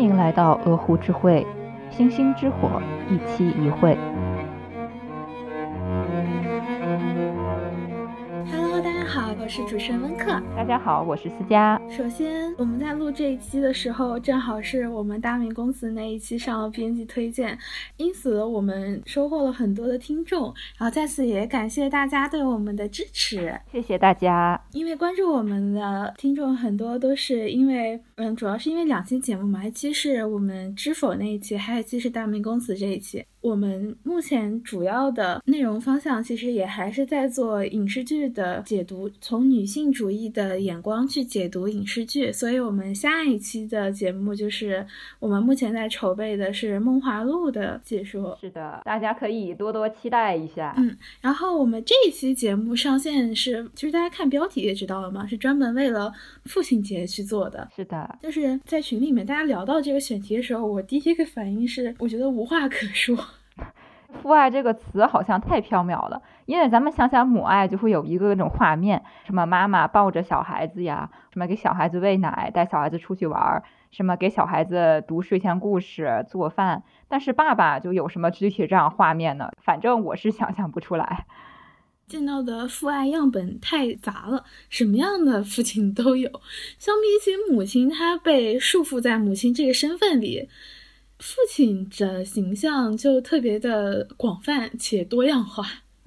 欢迎来到鹅湖之会，星星之火，一期一会。是主持人温克，大家好，我是思佳。首先，我们在录这一期的时候，正好是我们大明公司那一期上了编辑推荐，因此我们收获了很多的听众。然后在此也感谢大家对我们的支持，谢谢大家。因为关注我们的听众很多都是因为，嗯，主要是因为两期节目嘛，一期是我们知否那一期，还有一期是大明公司这一期。我们目前主要的内容方向其实也还是在做影视剧的解读，从女性主义的眼光去解读影视剧。所以，我们下一期的节目就是我们目前在筹备的是《梦华录》的解说。是的，大家可以多多期待一下。嗯，然后我们这一期节目上线是，其实大家看标题也知道了嘛，是专门为了父亲节去做的。是的，就是在群里面大家聊到这个选题的时候，我第一个反应是，我觉得无话可说。父爱这个词好像太缥缈了，因为咱们想想母爱就会有一个那种画面，什么妈妈抱着小孩子呀，什么给小孩子喂奶，带小孩子出去玩，什么给小孩子读睡前故事、做饭。但是爸爸就有什么具体这样画面呢？反正我是想象不出来。见到的父爱样本太杂了，什么样的父亲都有。相比起母亲，他被束缚在母亲这个身份里。父亲的形象就特别的广泛且多样化。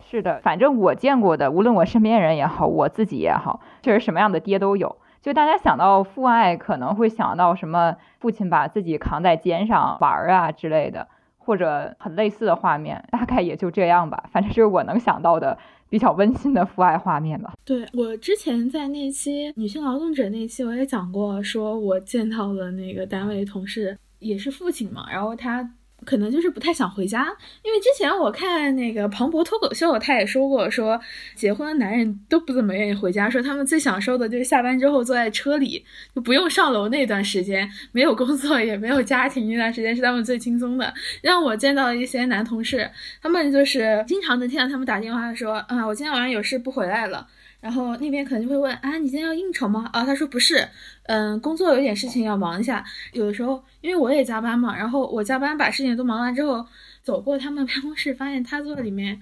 是的，反正我见过的，无论我身边人也好，我自己也好，就是什么样的爹都有。就大家想到父爱，可能会想到什么父亲把自己扛在肩上玩儿啊之类的，或者很类似的画面，大概也就这样吧。反正就是我能想到的比较温馨的父爱画面吧。对我之前在那期女性劳动者那期，我也讲过，说我见到了那个单位同事。也是父亲嘛，然后他可能就是不太想回家，因为之前我看那个庞博脱口秀，他也说过，说结婚的男人都不怎么愿意回家，说他们最享受的就是下班之后坐在车里，就不用上楼那段时间，没有工作也没有家庭那段时间是他们最轻松的。让我见到一些男同事，他们就是经常能听到他们打电话说，啊，我今天晚上有事不回来了。然后那边可能就会问啊，你今天要应酬吗？啊，他说不是，嗯，工作有点事情要忙一下。有的时候因为我也加班嘛，然后我加班把事情都忙完之后，走过他们办公室，发现他坐里面，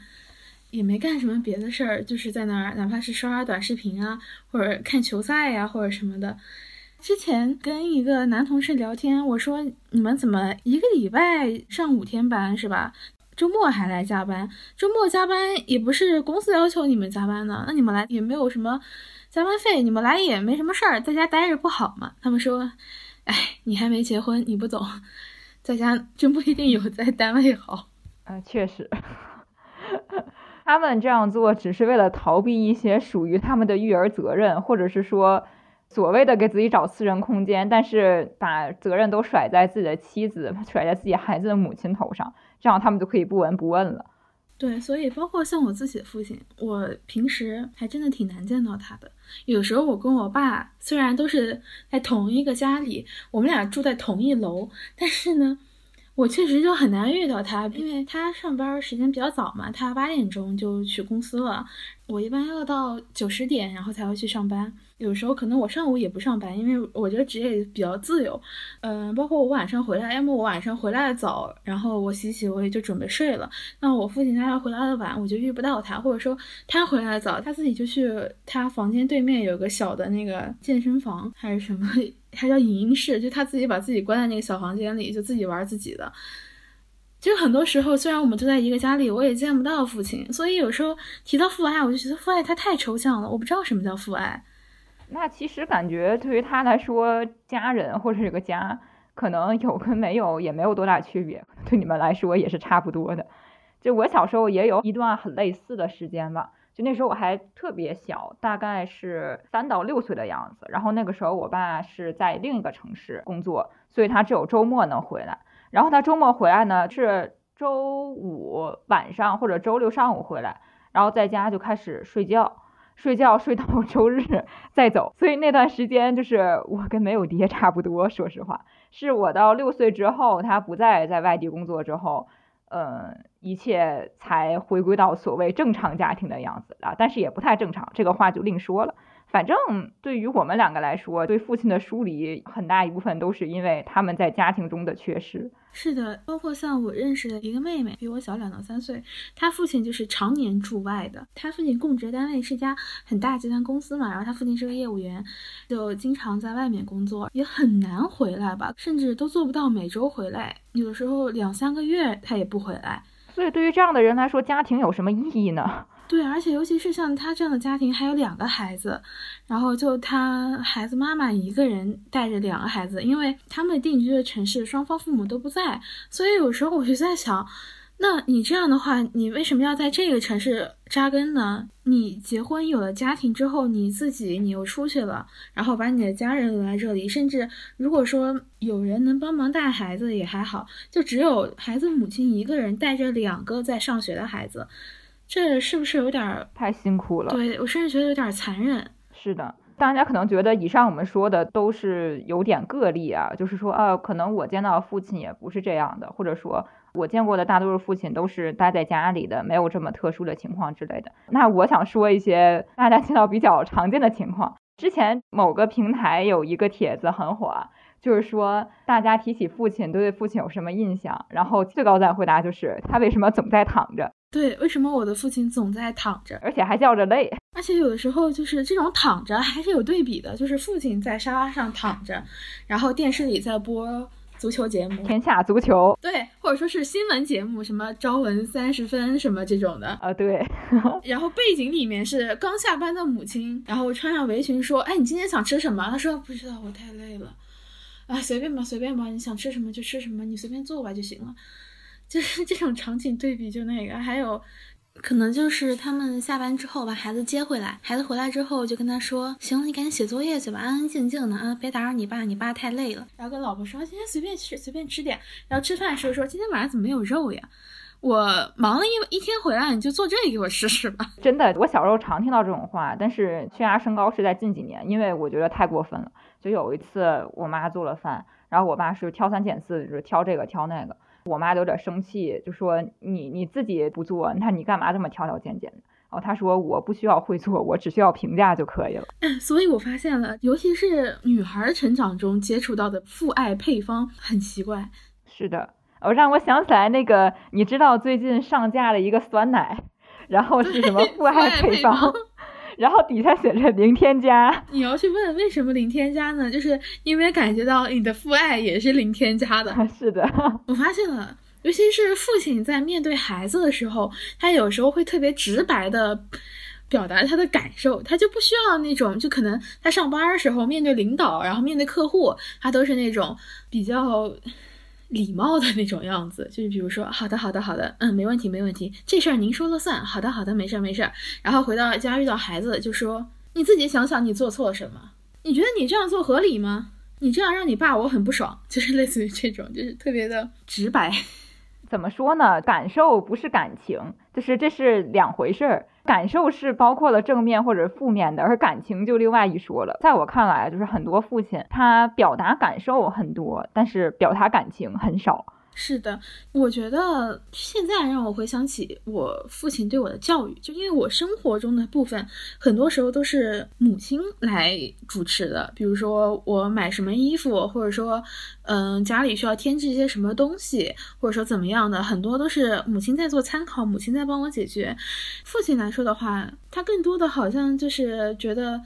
也没干什么别的事儿，就是在那儿，哪怕是刷刷短视频啊，或者看球赛呀，或者什么的。之前跟一个男同事聊天，我说你们怎么一个礼拜上五天班是吧？周末还来加班，周末加班也不是公司要求你们加班的，那你们来也没有什么加班费，你们来也没什么事儿，在家待着不好吗？他们说，哎，你还没结婚，你不懂，在家真不一定有在单位好。啊，确实，他们这样做只是为了逃避一些属于他们的育儿责任，或者是说。所谓的给自己找私人空间，但是把责任都甩在自己的妻子、甩在自己孩子的母亲头上，这样他们就可以不闻不问了。对，所以包括像我自己的父亲，我平时还真的挺难见到他的。有时候我跟我爸虽然都是在同一个家里，我们俩住在同一楼，但是呢，我确实就很难遇到他，因为他上班时间比较早嘛，他八点钟就去公司了，我一般要到九十点，然后才会去上班。有时候可能我上午也不上班，因为我觉得职业比较自由。嗯，包括我晚上回来，要么我晚上回来的早，然后我洗洗，我也就准备睡了。那我父亲他要回来的晚，我就遇不到他，或者说他回来的早，他自己就去他房间对面有个小的那个健身房还是什么，还叫影音室，就他自己把自己关在那个小房间里，就自己玩自己的。就很多时候，虽然我们都在一个家里，我也见不到父亲，所以有时候提到父爱，我就觉得父爱它太抽象了，我不知道什么叫父爱。那其实感觉对于他来说，家人或者这个家，可能有跟没有也没有多大区别，对你们来说也是差不多的。就我小时候也有一段很类似的时间吧，就那时候我还特别小，大概是三到六岁的样子。然后那个时候我爸是在另一个城市工作，所以他只有周末能回来。然后他周末回来呢，是周五晚上或者周六上午回来，然后在家就开始睡觉。睡觉睡到 周日再走，所以那段时间就是我跟没有爹差不多。说实话，是我到六岁之后，他不再在外地工作之后，嗯，一切才回归到所谓正常家庭的样子啊。但是也不太正常，这个话就另说了。反正对于我们两个来说，对父亲的疏离很大一部分都是因为他们在家庭中的缺失。是的，包括像我认识的一个妹妹，比我小两到三岁，她父亲就是常年驻外的。她父亲供职单位是家很大集团公司嘛，然后她父亲是个业务员，就经常在外面工作，也很难回来吧，甚至都做不到每周回来，有的时候两三个月他也不回来。所以对于这样的人来说，家庭有什么意义呢？对，而且尤其是像他这样的家庭，还有两个孩子，然后就他孩子妈妈一个人带着两个孩子，因为他们定居的城市双方父母都不在，所以有时候我就在想，那你这样的话，你为什么要在这个城市扎根呢？你结婚有了家庭之后，你自己你又出去了，然后把你的家人留在这里，甚至如果说有人能帮忙带孩子也还好，就只有孩子母亲一个人带着两个在上学的孩子。这是不是有点太辛苦了？对我甚至觉得有点残忍。是的，大家可能觉得以上我们说的都是有点个例啊，就是说，呃，可能我见到父亲也不是这样的，或者说我见过的大多数父亲都是待在家里的，没有这么特殊的情况之类的。那我想说一些大家见到比较常见的情况。之前某个平台有一个帖子很火，就是说大家提起父亲都对父亲有什么印象，然后最高赞回答就是他为什么总在躺着。对，为什么我的父亲总在躺着，而且还叫着累？而且有的时候就是这种躺着还是有对比的，就是父亲在沙发上躺着，然后电视里在播足球节目《天下足球》，对，或者说是新闻节目，什么《朝闻三十分》什么这种的啊，对。然后背景里面是刚下班的母亲，然后穿上围裙说：“哎，你今天想吃什么？”他说：“不知道，我太累了。”啊，随便吧，随便吧，你想吃什么就吃什么，你随便做吧就行了。就是 这种场景对比，就那个，还有可能就是他们下班之后把孩子接回来，孩子回来之后就跟他说：“行，你赶紧写作业去吧，安安静静的啊，别打扰你爸，你爸太累了。”然后跟老婆说：“今天随便吃，随便吃点。”然后吃饭的时候说：“今天晚上怎么没有肉呀？我忙了一一天回来，你就做这个给我吃吃吧。”真的，我小时候常听到这种话，但是血压升高是在近几年，因为我觉得太过分了。就有一次我妈做了饭，然后我爸是挑三拣四，就是挑这个挑那个。我妈有点生气，就说你你自己不做，那你干嘛这么挑挑拣拣的？然后她说我不需要会做，我只需要评价就可以了。所以我发现了，尤其是女孩成长中接触到的父爱配方很奇怪。是的，哦，让我想起来那个，你知道最近上架了一个酸奶，然后是什么父爱配方？然后底下写着零添加，你要去问为什么零添加呢？就是因为感觉到你的父爱也是零添加的。是的，我发现了，尤其是父亲在面对孩子的时候，他有时候会特别直白的表达他的感受，他就不需要那种，就可能他上班的时候面对领导，然后面对客户，他都是那种比较。礼貌的那种样子，就是比如说，好的，好的，好的，嗯，没问题，没问题，这事儿您说了算。好的，好的，没事儿，没事儿。然后回到家遇到孩子，就说你自己想想，你做错了什么？你觉得你这样做合理吗？你这样让你爸我很不爽，就是类似于这种，就是特别的直白。怎么说呢？感受不是感情，就是这是两回事儿。感受是包括了正面或者负面的，而感情就另外一说了。在我看来，就是很多父亲他表达感受很多，但是表达感情很少。是的，我觉得现在让我回想起我父亲对我的教育，就因为我生活中的部分很多时候都是母亲来主持的，比如说我买什么衣服，或者说，嗯，家里需要添置一些什么东西，或者说怎么样的，很多都是母亲在做参考，母亲在帮我解决。父亲来说的话，他更多的好像就是觉得。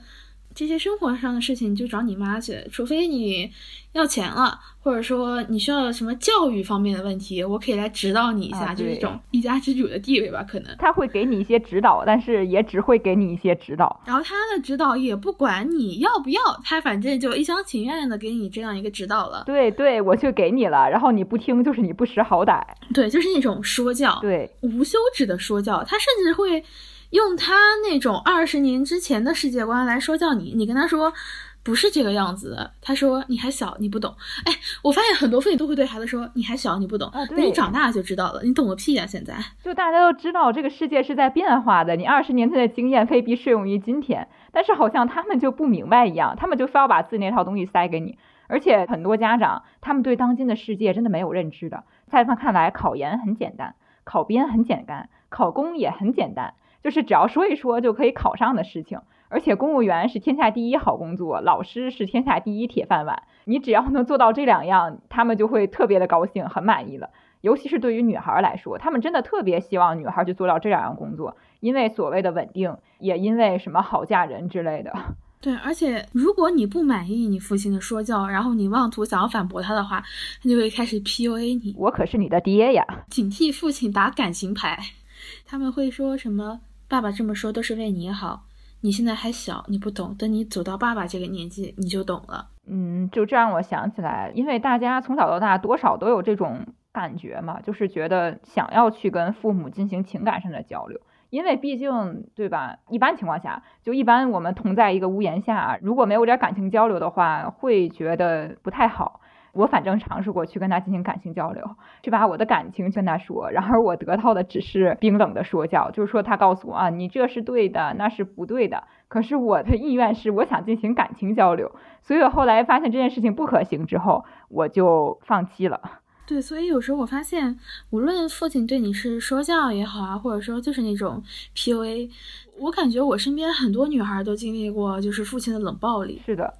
这些生活上的事情你就找你妈去，除非你要钱了，或者说你需要什么教育方面的问题，我可以来指导你一下，就是这种一家之主的地位吧，可能他会给你一些指导，但是也只会给你一些指导，然后他的指导也不管你要不要，他反正就一厢情愿的给你这样一个指导了。对对，我就给你了，然后你不听就是你不识好歹。对，就是那种说教，对，无休止的说教，他甚至会。用他那种二十年之前的世界观来说教你，你跟他说不是这个样子的。他说你还小，你不懂。哎，我发现很多父母都会对孩子说你还小，你不懂。等你长大就知道了。你懂个屁呀！现在就大家都知道这个世界是在变化的，你二十年前的经验未必适用于今天。但是好像他们就不明白一样，他们就非要把自己那套东西塞给你。而且很多家长他们对当今的世界真的没有认知的，在他们看来，考研很简单，考编很简单，考公也很简单。就是只要说一说就可以考上的事情，而且公务员是天下第一好工作，老师是天下第一铁饭碗。你只要能做到这两样，他们就会特别的高兴，很满意了。尤其是对于女孩来说，他们真的特别希望女孩去做到这两样工作，因为所谓的稳定，也因为什么好嫁人之类的。对，而且如果你不满意你父亲的说教，然后你妄图想要反驳他的话，他就会开始 PUA 你。我可是你的爹呀！警惕父亲打感情牌，他们会说什么？爸爸这么说都是为你好，你现在还小，你不懂，等你走到爸爸这个年纪，你就懂了。嗯，就这让我想起来，因为大家从小到大多少都有这种感觉嘛，就是觉得想要去跟父母进行情感上的交流。因为毕竟，对吧？一般情况下，就一般我们同在一个屋檐下，如果没有点感情交流的话，会觉得不太好。我反正尝试过去跟他进行感情交流，去把我的感情跟他说，然而我得到的只是冰冷的说教，就是说他告诉我啊，你这是对的，那是不对的。可是我的意愿是我想进行感情交流，所以我后来发现这件事情不可行之后，我就放弃了。对，所以有时候我发现，无论父亲对你是说教也好啊，或者说就是那种 PUA，我感觉我身边很多女孩都经历过，就是父亲的冷暴力。是的，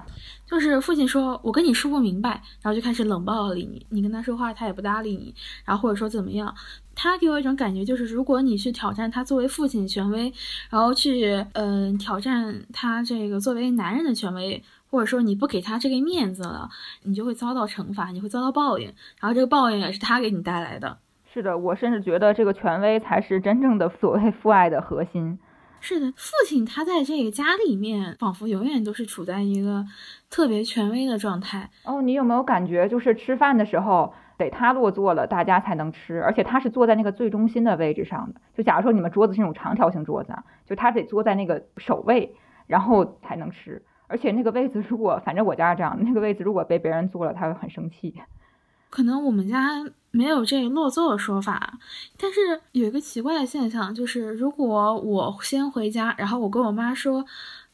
就是父亲说我跟你说不明白，然后就开始冷暴力你，你跟他说话他也不搭理你，然后或者说怎么样，他给我一种感觉就是，如果你去挑战他作为父亲的权威，然后去嗯挑战他这个作为男人的权威。或者说你不给他这个面子了，你就会遭到惩罚，你会遭到报应，然后这个报应也是他给你带来的。是的，我甚至觉得这个权威才是真正的所谓父爱的核心。是的，父亲他在这个家里面，仿佛永远都是处在一个特别权威的状态。哦，你有没有感觉，就是吃饭的时候得他落座了，大家才能吃，而且他是坐在那个最中心的位置上的。就假如说你们桌子是那种长条形桌子，就他得坐在那个首位，然后才能吃。而且那个位子，如果反正我家是这样，那个位子如果被别人坐了，他会很生气。可能我们家没有这落座的说法，但是有一个奇怪的现象，就是如果我先回家，然后我跟我妈说。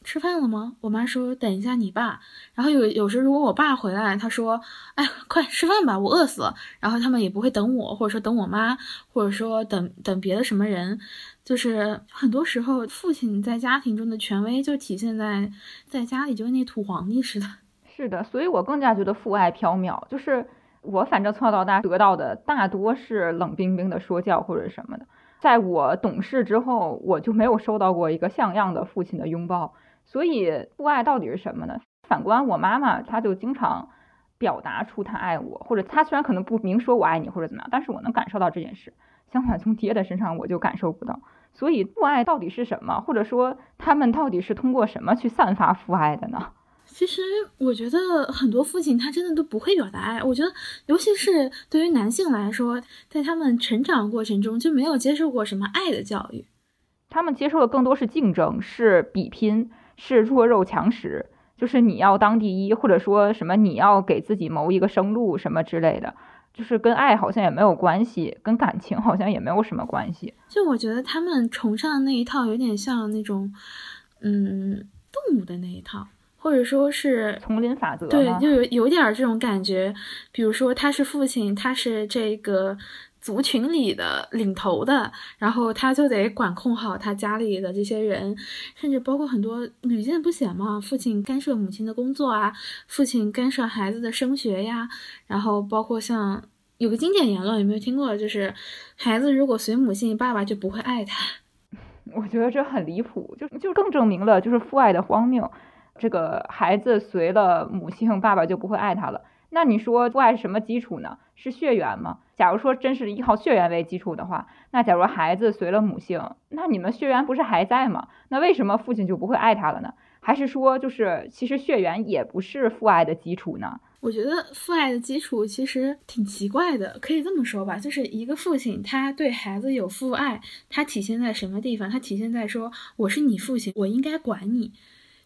吃饭了吗？我妈说等一下你爸。然后有有时如果我爸回来，他说，哎，快吃饭吧，我饿死了。然后他们也不会等我，或者说等我妈，或者说等等别的什么人。就是很多时候，父亲在家庭中的权威就体现在在家里就跟那土皇帝似的。是的，所以我更加觉得父爱缥缈。就是我反正从小到大得到的大多是冷冰冰的说教或者什么的。在我懂事之后，我就没有收到过一个像样的父亲的拥抱。所以父爱到底是什么呢？反观我妈妈，她就经常表达出她爱我，或者她虽然可能不明说我爱你或者怎么样，但是我能感受到这件事。相反，从爹的身上我就感受不到。所以父爱到底是什么？或者说他们到底是通过什么去散发父爱的呢？其实我觉得很多父亲他真的都不会表达爱。我觉得，尤其是对于男性来说，在他们成长过程中就没有接受过什么爱的教育，他们接受的更多是竞争，是比拼。是弱肉强食，就是你要当第一，或者说什么你要给自己谋一个生路什么之类的，就是跟爱好像也没有关系，跟感情好像也没有什么关系。就我觉得他们崇尚那一套有点像那种，嗯，动物的那一套，或者说是丛林法则。对，就有有点这种感觉。比如说他是父亲，他是这个。族群里的领头的，然后他就得管控好他家里的这些人，甚至包括很多屡见不鲜嘛。父亲干涉母亲的工作啊，父亲干涉孩子的升学呀，然后包括像有个经典言论，有没有听过？就是孩子如果随母姓，爸爸就不会爱他。我觉得这很离谱，就就更证明了就是父爱的荒谬。这个孩子随了母姓，爸爸就不会爱他了。那你说父爱是什么基础呢？是血缘吗？假如说真是依靠血缘为基础的话，那假如孩子随了母姓，那你们血缘不是还在吗？那为什么父亲就不会爱他了呢？还是说就是其实血缘也不是父爱的基础呢？我觉得父爱的基础其实挺奇怪的，可以这么说吧，就是一个父亲他对孩子有父爱，他体现在什么地方？他体现在说我是你父亲，我应该管你，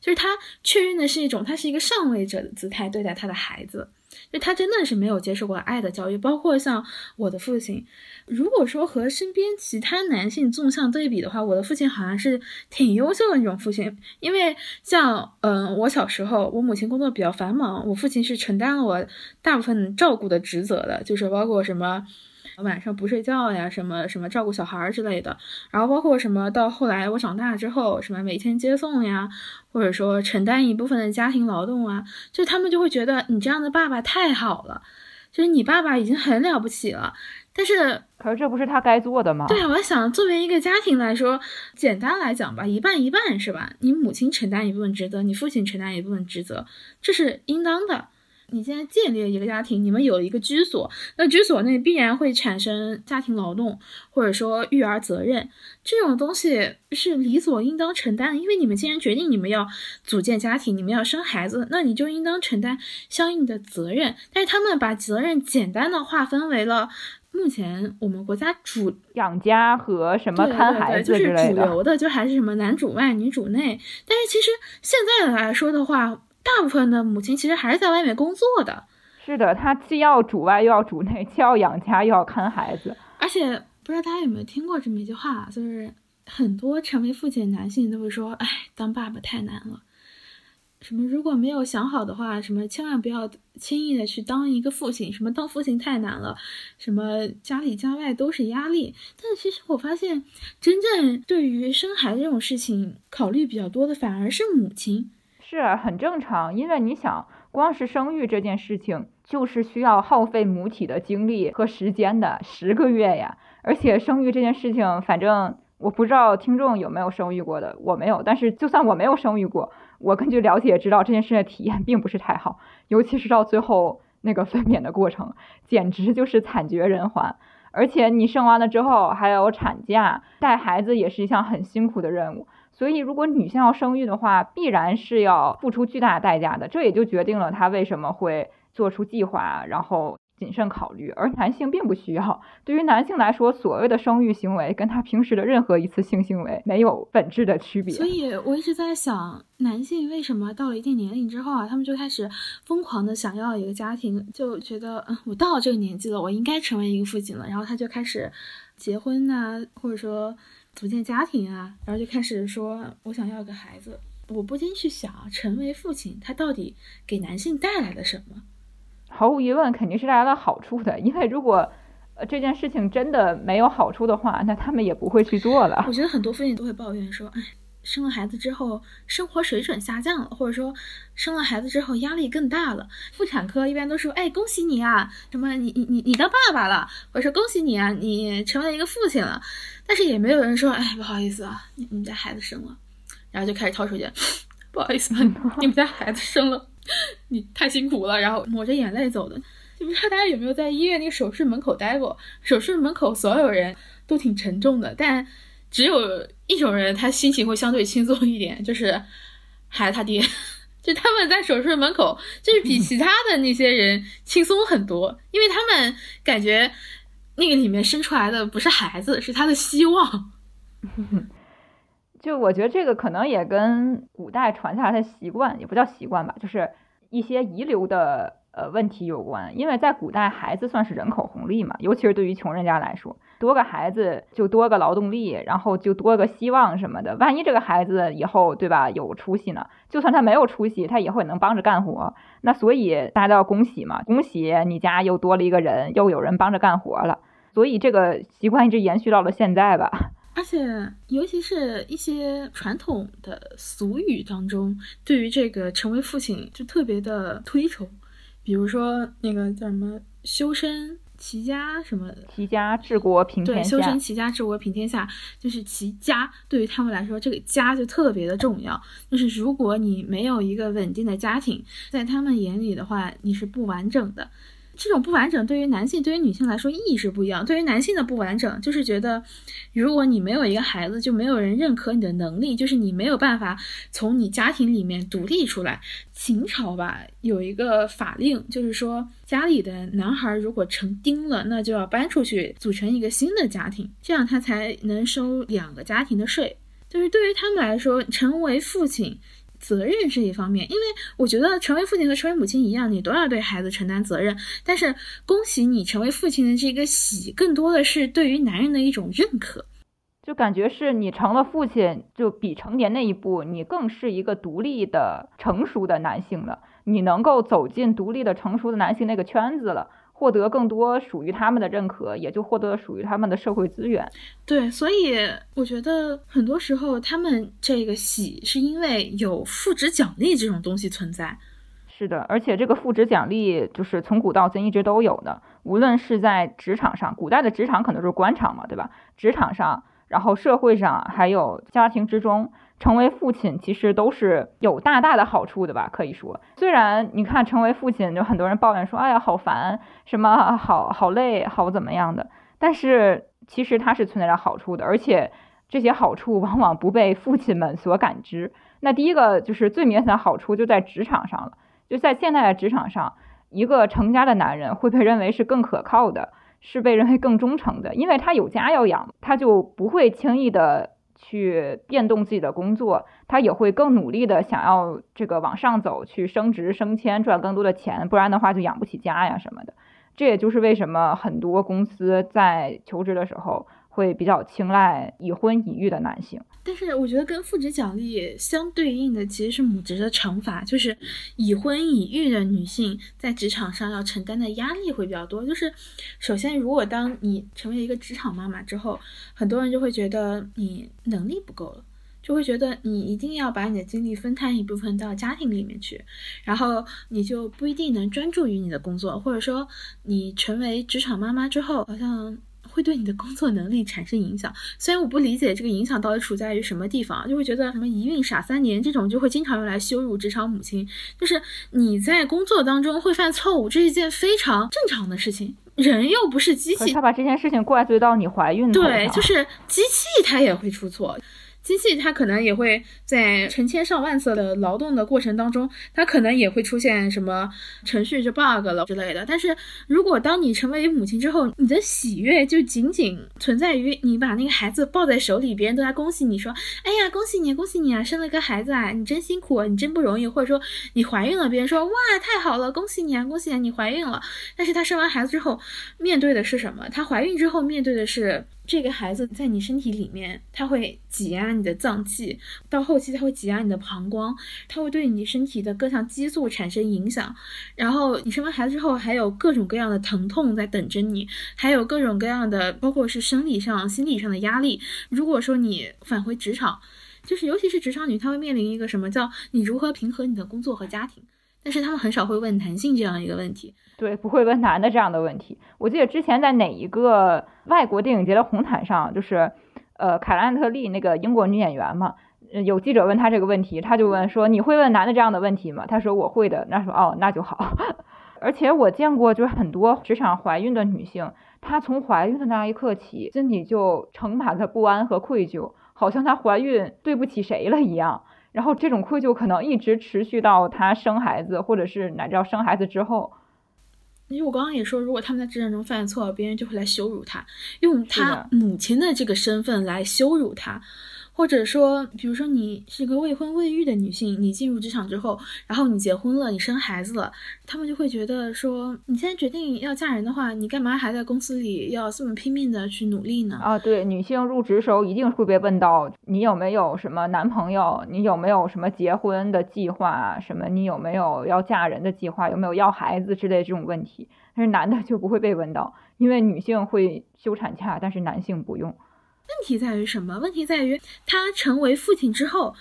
就是他确认的是一种他是一个上位者的姿态对待他的孩子。就他真的是没有接受过爱的教育，包括像我的父亲。如果说和身边其他男性纵向对比的话，我的父亲好像是挺优秀的那种父亲。因为像嗯，我小时候，我母亲工作比较繁忙，我父亲是承担了我大部分照顾的职责的，就是包括什么晚上不睡觉呀，什么什么照顾小孩之类的。然后包括什么到后来我长大之后，什么每天接送呀，或者说承担一部分的家庭劳动啊，就他们就会觉得你这样的爸爸太好了，就是你爸爸已经很了不起了。但是，可是这不是他该做的吗？对啊，我想作为一个家庭来说，简单来讲吧，一半一半是吧？你母亲承担一部分职责，你父亲承担一部分职责，这是应当的。你现在建立了一个家庭，你们有一个居所，那居所内必然会产生家庭劳动，或者说育儿责任，这种东西是理所应当承担的。因为你们既然决定你们要组建家庭，你们要生孩子，那你就应当承担相应的责任。但是他们把责任简单的划分为了目前我们国家主养家和什么看孩子就是主流的，就还是什么男主外女主内。但是其实现在来说的话。大部分的母亲其实还是在外面工作的，是的，她既要主外又要主内，既要养家又要看孩子。而且不知道大家有没有听过这么一句话，就是很多成为父亲的男性都会说：“哎，当爸爸太难了。”什么如果没有想好的话，什么千万不要轻易的去当一个父亲，什么当父亲太难了，什么家里家外都是压力。但其实我发现，真正对于生孩子这种事情考虑比较多的反而是母亲。是很正常，因为你想，光是生育这件事情，就是需要耗费母体的精力和时间的十个月呀。而且生育这件事情，反正我不知道听众有没有生育过的，我没有。但是就算我没有生育过，我根据了解知道这件事的体验并不是太好，尤其是到最后那个分娩的过程，简直就是惨绝人寰。而且你生完了之后还有产假，带孩子也是一项很辛苦的任务。所以，如果女性要生育的话，必然是要付出巨大代价的。这也就决定了她为什么会做出计划，然后谨慎考虑。而男性并不需要。对于男性来说，所谓的生育行为跟他平时的任何一次性行为没有本质的区别。所以我一直在想，男性为什么到了一定年龄之后啊，他们就开始疯狂的想要一个家庭，就觉得嗯，我到了这个年纪了，我应该成为一个父亲了。然后他就开始结婚呐，或者说。组建家庭啊，然后就开始说，我想要个孩子。我不禁去想，成为父亲，他到底给男性带来了什么？毫无疑问，肯定是带来了好处的。因为如果呃这件事情真的没有好处的话，那他们也不会去做了。我觉得很多父亲都会抱怨说，哎。生了孩子之后，生活水准下降了，或者说生了孩子之后压力更大了。妇产科一般都说：“哎，恭喜你啊，什么你你你你当爸爸了，或者说恭喜你啊，你成为一个父亲了。”但是也没有人说：“哎，不好意思啊，你们家孩子生了。”然后就开始掏手机，不好意思，你们家孩子生了，你太辛苦了，然后抹着眼泪走的。就不知道大家有没有在医院那个手术门口待过？手术门口所有人都挺沉重的，但。只有一种人，他心情会相对轻松一点，就是孩子他爹，就他们在手术室门口，就是比其他的那些人轻松很多，因为他们感觉那个里面生出来的不是孩子，是他的希望。就我觉得这个可能也跟古代传下来的习惯，也不叫习惯吧，就是一些遗留的呃问题有关。因为在古代，孩子算是人口红利嘛，尤其是对于穷人家来说。多个孩子就多个劳动力，然后就多个希望什么的。万一这个孩子以后对吧有出息呢？就算他没有出息，他以后也能帮着干活。那所以大家都要恭喜嘛，恭喜你家又多了一个人，又有人帮着干活了。所以这个习惯一直延续到了现在吧。而且尤其是一些传统的俗语当中，对于这个成为父亲就特别的推崇，比如说那个叫什么修身。齐家什么？齐家治国平天下。对，修身齐家治国平天下，就是齐家对于他们来说，这个家就特别的重要。就是如果你没有一个稳定的家庭，在他们眼里的话，你是不完整的。这种不完整对于男性、对于女性来说意义是不一样。对于男性的不完整，就是觉得如果你没有一个孩子，就没有人认可你的能力，就是你没有办法从你家庭里面独立出来。秦朝吧有一个法令，就是说家里的男孩如果成丁了，那就要搬出去组成一个新的家庭，这样他才能收两个家庭的税。就是对于他们来说，成为父亲。责任这一方面，因为我觉得成为父亲和成为母亲一样，你都要对孩子承担责任。但是，恭喜你成为父亲的这个喜，更多的是对于男人的一种认可，就感觉是你成了父亲，就比成年那一步，你更是一个独立的、成熟的男性了。你能够走进独立的、成熟的男性那个圈子了。获得更多属于他们的认可，也就获得属于他们的社会资源。对，所以我觉得很多时候他们这个喜是因为有复职奖励这种东西存在。是的，而且这个复职奖励就是从古到今一直都有的，无论是在职场上，古代的职场可能就是官场嘛，对吧？职场上，然后社会上，还有家庭之中。成为父亲其实都是有大大的好处的吧？可以说，虽然你看成为父亲，就很多人抱怨说，哎呀，好烦，什么好好累，好怎么样的？但是其实它是存在着好处的，而且这些好处往往不被父亲们所感知。那第一个就是最明显的好处就在职场上了，就在现在的职场上，一个成家的男人会被认为是更可靠的，是被认为更忠诚的，因为他有家要养，他就不会轻易的。去变动自己的工作，他也会更努力的想要这个往上走，去升职升迁，赚更多的钱，不然的话就养不起家呀什么的。这也就是为什么很多公司在求职的时候。会比较青睐已婚已育的男性，但是我觉得跟父职奖励相对应的其实是母职的惩罚，就是已婚已育的女性在职场上要承担的压力会比较多。就是首先，如果当你成为一个职场妈妈之后，很多人就会觉得你能力不够了，就会觉得你一定要把你的精力分摊一部分到家庭里面去，然后你就不一定能专注于你的工作，或者说你成为职场妈妈之后，好像。会对你的工作能力产生影响，虽然我不理解这个影响到底处在于什么地方，就会觉得什么一孕傻三年这种就会经常用来羞辱职场母亲。就是你在工作当中会犯错误，这是一件非常正常的事情，人又不是机器。他把这件事情怪罪到你怀孕对，就是机器它也会出错。机器它可能也会在成千上万次的劳动的过程当中，它可能也会出现什么程序就 bug 了之类的。但是如果当你成为母亲之后，你的喜悦就仅仅存在于你把那个孩子抱在手里，别人都在恭喜你说：“哎呀，恭喜你，恭喜你啊，生了个孩子啊，你真辛苦，你真不容易。”或者说你怀孕了，别人说：“哇，太好了，恭喜你啊，恭喜你你怀孕了。”但是她生完孩子之后，面对的是什么？她怀孕之后面对的是。这个孩子在你身体里面，他会挤压你的脏器，到后期他会挤压你的膀胱，他会对你身体的各项激素产生影响。然后你生完孩子之后，还有各种各样的疼痛在等着你，还有各种各样的，包括是生理上、心理上的压力。如果说你返回职场，就是尤其是职场女，她会面临一个什么叫你如何平衡你的工作和家庭。但是他们很少会问男性这样一个问题，对，不会问男的这样的问题。我记得之前在哪一个外国电影节的红毯上，就是，呃，凯兰特利那个英国女演员嘛，有记者问她这个问题，她就问说：“你会问男的这样的问题吗？”她说：“我会的。”那说：“哦，那就好。”而且我见过，就是很多职场怀孕的女性，她从怀孕的那一刻起，心里就盛满了不安和愧疚，好像她怀孕对不起谁了一样。然后这种愧疚可能一直持续到她生孩子，或者是乃至要生孩子之后。因为我刚刚也说，如果他们在职场中犯错，别人就会来羞辱他，用他母亲的这个身份来羞辱她。或者说，比如说你是个未婚未育的女性，你进入职场之后，然后你结婚了，你生孩子了，他们就会觉得说，你现在决定要嫁人的话，你干嘛还在公司里要这么拼命的去努力呢？啊，对，女性入职时候一定会被问到你有没有什么男朋友，你有没有什么结婚的计划，什么你有没有要嫁人的计划，有没有要孩子之类这种问题，但是男的就不会被问到，因为女性会休产假，但是男性不用。问题在于什么？问题在于他成为父亲之后，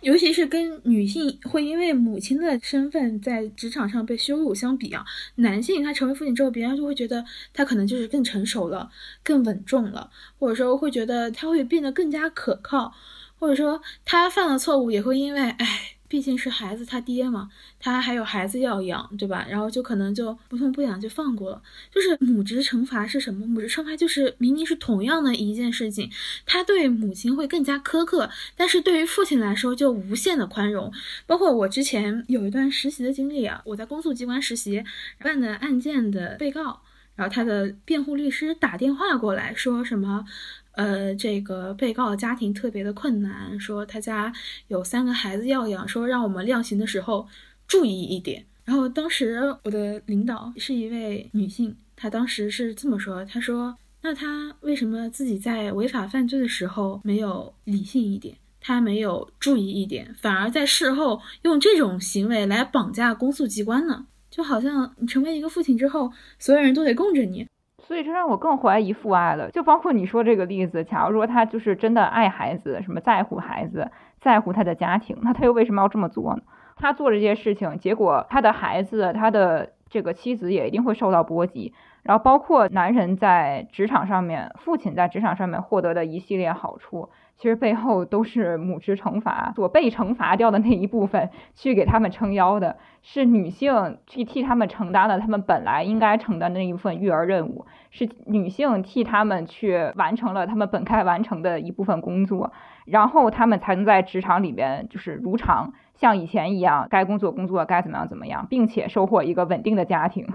尤其是跟女性会因为母亲的身份在职场上被羞辱相比啊，男性他成为父亲之后，别人就会觉得他可能就是更成熟了、更稳重了，或者说会觉得他会变得更加可靠，或者说他犯了错误也会因为哎。毕竟是孩子他爹嘛，他还有孩子要养，对吧？然后就可能就不痛不痒就放过了。就是母职惩罚是什么？母职惩罚就是明明是同样的一件事情，他对母亲会更加苛刻，但是对于父亲来说就无限的宽容。包括我之前有一段实习的经历啊，我在公诉机关实习，办的案件的被告，然后他的辩护律师打电话过来说什么。呃，这个被告家庭特别的困难，说他家有三个孩子要养，说让我们量刑的时候注意一点。然后当时我的领导是一位女性，她当时是这么说：“她说，那他为什么自己在违法犯罪的时候没有理性一点，他没有注意一点，反而在事后用这种行为来绑架公诉机关呢？”就好像你成为一个父亲之后，所有人都得供着你。所以这让我更怀疑父爱了。就包括你说这个例子，假如说他就是真的爱孩子，什么在乎孩子，在乎他的家庭，那他又为什么要这么做呢？他做这些事情，结果他的孩子，他的这个妻子也一定会受到波及。然后包括男人在职场上面，父亲在职场上面获得的一系列好处，其实背后都是母职惩罚所被惩罚掉的那一部分去给他们撑腰的，是女性去替他们承担了他们本来应该承担的那一部分育儿任务，是女性替他们去完成了他们本该完成的一部分工作，然后他们才能在职场里面就是如常像以前一样该工作工作该怎么样怎么样，并且收获一个稳定的家庭。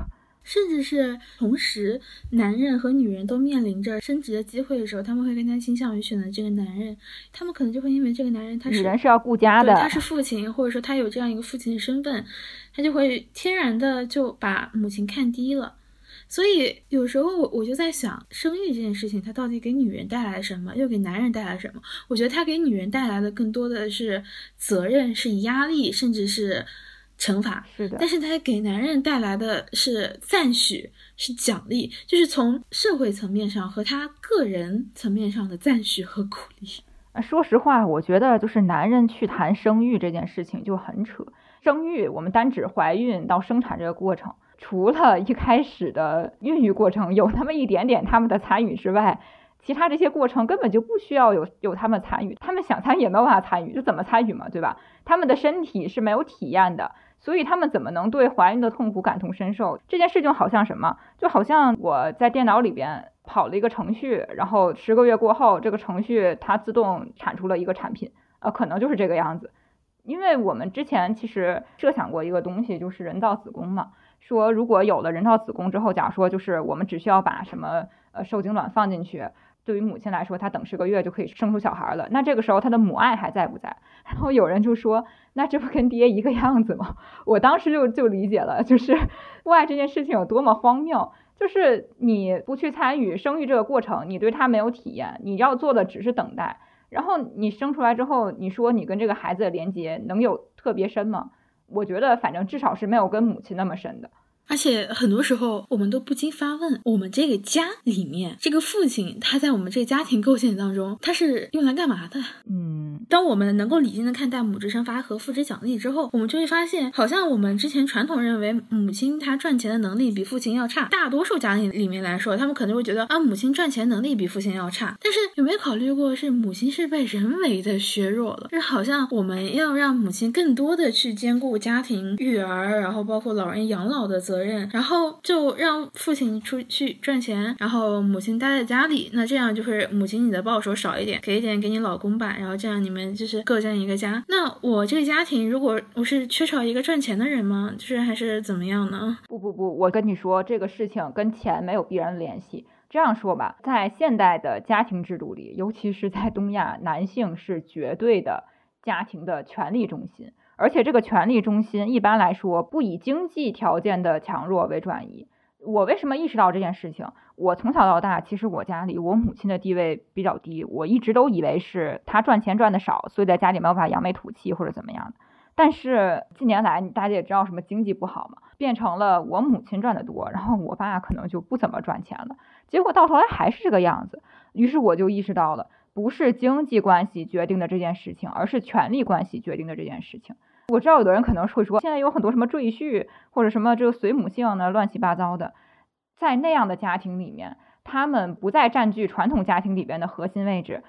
甚至是同时，男人和女人都面临着升职的机会的时候，他们会更加倾向于选择这个男人。他们可能就会因为这个男人他是女人是要顾家的，他是父亲，或者说他有这样一个父亲的身份，他就会天然的就把母亲看低了。所以有时候我我就在想，生育这件事情，它到底给女人带来什么，又给男人带来什么？我觉得它给女人带来的更多的是责任，是压力，甚至是。惩罚是的，但是他给男人带来的是赞许，是奖励，就是从社会层面上和他个人层面上的赞许和鼓励。说实话，我觉得就是男人去谈生育这件事情就很扯。生育，我们单指怀孕到生产这个过程，除了一开始的孕育过程有那么一点点他们的参与之外，其他这些过程根本就不需要有有他们参与，他们想参与也没有办法参与，就怎么参与嘛，对吧？他们的身体是没有体验的。所以他们怎么能对怀孕的痛苦感同身受？这件事情好像什么？就好像我在电脑里边跑了一个程序，然后十个月过后，这个程序它自动产出了一个产品，呃，可能就是这个样子。因为我们之前其实设想过一个东西，就是人造子宫嘛，说如果有了人造子宫之后，假如说就是我们只需要把什么呃受精卵放进去。对于母亲来说，她等十个月就可以生出小孩了。那这个时候她的母爱还在不在？然后有人就说，那这不跟爹一个样子吗？我当时就就理解了，就是 父爱这件事情有多么荒谬。就是你不去参与生育这个过程，你对他没有体验，你要做的只是等待。然后你生出来之后，你说你跟这个孩子的连接能有特别深吗？我觉得反正至少是没有跟母亲那么深的。而且很多时候，我们都不禁发问：我们这个家里面，这个父亲他在我们这个家庭构建当中，他是用来干嘛的？嗯，当我们能够理性的看待母职惩罚和父职奖励之后，我们就会发现，好像我们之前传统认为母亲她赚钱的能力比父亲要差。大多数家庭里面来说，他们可能会觉得啊，母亲赚钱能力比父亲要差。但是有没有考虑过，是母亲是被人为的削弱了？就好像我们要让母亲更多的去兼顾家庭育儿，然后包括老人养老的责。责任，然后就让父亲出去赚钱，然后母亲待在家里。那这样就是母亲你的报酬少一点，给一点给你老公吧。然后这样你们就是各占一个家。那我这个家庭，如果我是缺少一个赚钱的人吗？就是还是怎么样呢？不不不，我跟你说，这个事情跟钱没有必然联系。这样说吧，在现代的家庭制度里，尤其是在东亚，男性是绝对的家庭的权力中心。而且这个权力中心一般来说不以经济条件的强弱为转移。我为什么意识到这件事情？我从小到大，其实我家里我母亲的地位比较低，我一直都以为是她赚钱赚的少，所以在家里没有办法扬眉吐气或者怎么样的。但是近年来，大家也知道什么经济不好嘛，变成了我母亲赚的多，然后我爸可能就不怎么赚钱了。结果到头来还是这个样子。于是我就意识到了，不是经济关系决定的这件事情，而是权力关系决定的这件事情。我知道有的人可能会说，现在有很多什么赘婿或者什么这个随母姓的乱七八糟的，在那样的家庭里面，他们不再占据传统家庭里边的核心位置，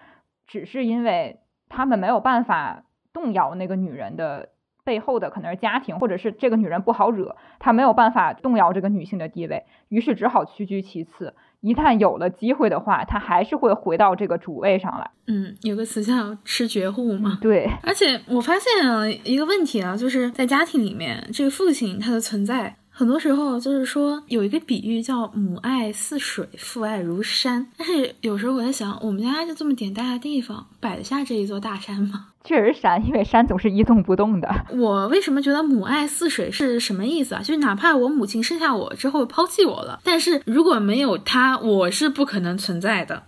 只是因为他们没有办法动摇那个女人的背后的可能是家庭，或者是这个女人不好惹，他没有办法动摇这个女性的地位，于是只好屈居其次。一旦有了机会的话，他还是会回到这个主位上来。嗯，有个词叫吃绝户嘛。对，而且我发现啊，一个问题啊，就是在家庭里面，这个父亲他的存在，很多时候就是说有一个比喻叫母爱似水，父爱如山。但是有时候我在想，我们家就这么点大的地方，摆得下这一座大山吗？确实山，因为山总是一动不动的。我为什么觉得母爱似水是什么意思啊？就是哪怕我母亲生下我之后抛弃我了，但是如果没有她，我是不可能存在的。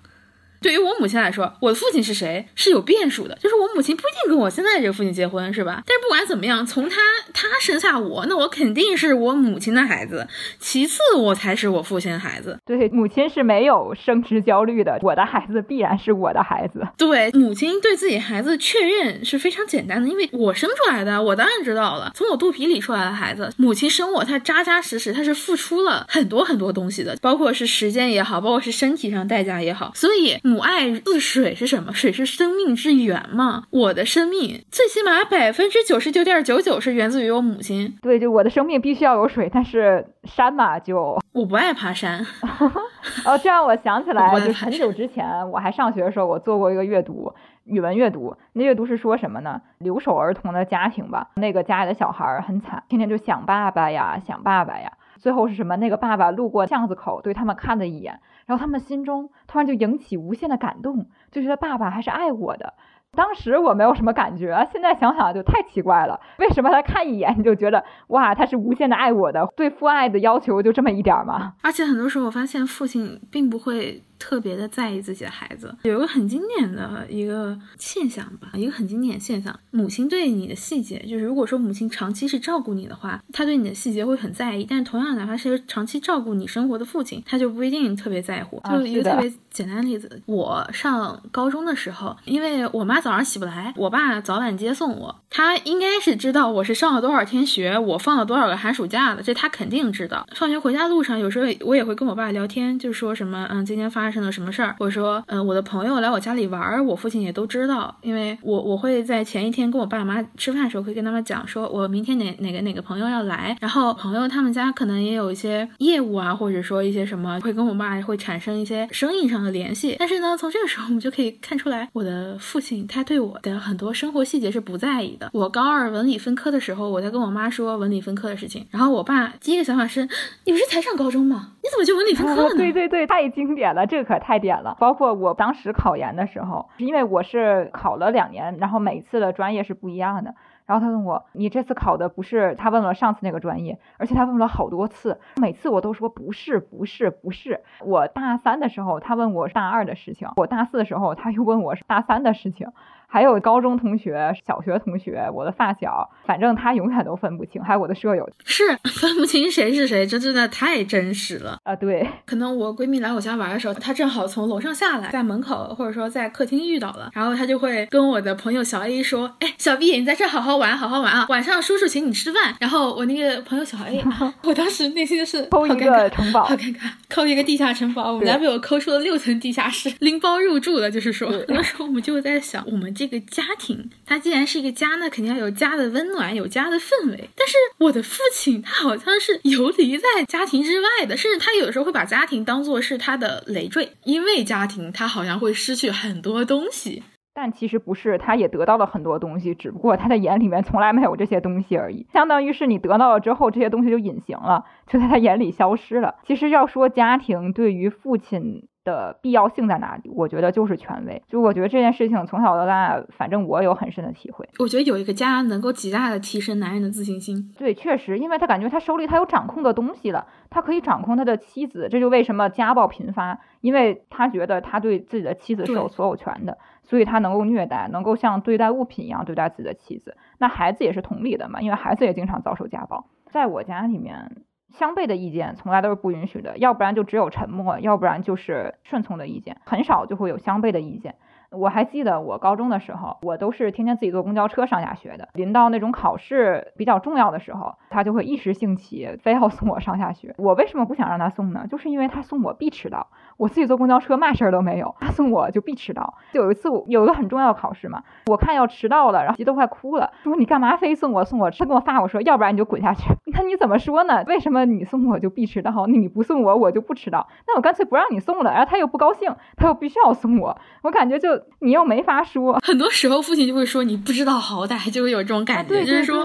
对于我母亲来说，我的父亲是谁是有变数的，就是我母亲不一定跟我现在这个父亲结婚，是吧？但是不管怎么样，从他他生下我，那我肯定是我母亲的孩子，其次我才是我父亲的孩子。对，母亲是没有生殖焦虑的，我的孩子必然是我的孩子。对，母亲对自己孩子确认是非常简单的，因为我生出来的，我当然知道了，从我肚皮里出来的孩子，母亲生我，她扎扎实实，她是付出了很多很多东西的，包括是时间也好，包括是身体上代价也好。所以母爱似水是什么？水是生命之源嘛。我的生命最起码百分之九十九点九九是源自于我母亲。对，就我的生命必须要有水，但是山嘛，就 我不爱爬山。哦，这让我想起来，就很久之前我还上学的时候，我做过一个阅读。语文阅读，那阅读是说什么呢？留守儿童的家庭吧，那个家里的小孩很惨，天天就想爸爸呀，想爸爸呀。最后是什么？那个爸爸路过巷子口，对他们看了一眼，然后他们心中突然就引起无限的感动，就觉得爸爸还是爱我的。当时我没有什么感觉，现在想想就太奇怪了。为什么他看一眼你就觉得哇，他是无限的爱我的？对父爱的要求就这么一点吗？而且很多时候我发现父亲并不会。特别的在意自己的孩子，有一个很经典的一个现象吧，一个很经典的现象，母亲对你的细节，就是如果说母亲长期是照顾你的话，她对你的细节会很在意。但是同样，哪怕是一个长期照顾你生活的父亲，他就不一定特别在乎。就一个特别简单的例子，我上高中的时候，因为我妈早上起不来，我爸早晚接送我，他应该是知道我是上了多少天学，我放了多少个寒暑假的，这他肯定知道。放学回家路上，有时候我也会跟我爸聊天，就说什么，嗯，今天发。发生了什么事儿？或者说，嗯，我的朋友来我家里玩，我父亲也都知道，因为我我会在前一天跟我爸妈吃饭的时候，会跟他们讲，说我明天哪哪个哪个朋友要来，然后朋友他们家可能也有一些业务啊，或者说一些什么，会跟我爸会产生一些生意上的联系。但是呢，从这个时候我们就可以看出来，我的父亲他对我的很多生活细节是不在意的。我高二文理分科的时候，我在跟我妈说文理分科的事情，然后我爸第一个想法是，你不是才上高中吗？你怎么就文理分科了呢？对对对，太经典了，这。这可太点了，包括我当时考研的时候，因为我是考了两年，然后每次的专业是不一样的。然后他问我，你这次考的不是？他问了上次那个专业，而且他问了好多次，每次我都说不是，不是，不是。我大三的时候，他问我大二的事情；我大四的时候，他又问我大三的事情。还有高中同学、小学同学，我的发小，反正他永远都分不清。还有我的舍友，是分不清谁是谁，这真的太真实了啊！对，可能我闺蜜来我家玩的时候，她正好从楼上下来，在门口或者说在客厅遇到了，然后她就会跟我的朋友小 A 说：“哎，小 B，你在这好好玩，好好玩啊！晚上叔叔请你吃饭。”然后我那个朋友小 A，我当时内心就是抠一个城堡，好尴尬，抠一个地下城堡。我们家被我抠出了六层地下室，拎包入住了，就是说，那时候我们就在想，我们这个家庭。它既然是一个家，那肯定要有家的温暖，有家的氛围。但是我的父亲，他好像是游离在家庭之外的，甚至他有时候会把家庭当做是他的累赘，因为家庭，他好像会失去很多东西。但其实不是，他也得到了很多东西，只不过他的眼里面从来没有这些东西而已。相当于是你得到了之后，这些东西就隐形了，就在他眼里消失了。其实要说家庭对于父亲。的必要性在哪里？我觉得就是权威。就我觉得这件事情从小到大，反正我有很深的体会。我觉得有一个家能够极大的提升男人的自信心。对，确实，因为他感觉他手里他有掌控的东西了，他可以掌控他的妻子。这就为什么家暴频发，因为他觉得他对自己的妻子是有所有权的，所以他能够虐待，能够像对待物品一样对待自己的妻子。那孩子也是同理的嘛，因为孩子也经常遭受家暴。在我家里面。相悖的意见从来都是不允许的，要不然就只有沉默，要不然就是顺从的意见，很少就会有相悖的意见。我还记得我高中的时候，我都是天天自己坐公交车上下学的。临到那种考试比较重要的时候，他就会一时兴起，非要送我上下学。我为什么不想让他送呢？就是因为他送我必迟到。我自己坐公交车嘛事儿都没有，他送我就必迟到。就有一次我有一个很重要的考试嘛，我看要迟到了，然后急得快哭了，说你干嘛非送我送我？他跟我发我说，要不然你就滚下去。那你怎么说呢？为什么你送我就必迟到？你不送我我就不迟到？那我干脆不让你送了。然后他又不高兴，他又必须要送我。我感觉就你又没法说。很多时候父亲就会说你不知道好歹，就会有这种感觉，就是说。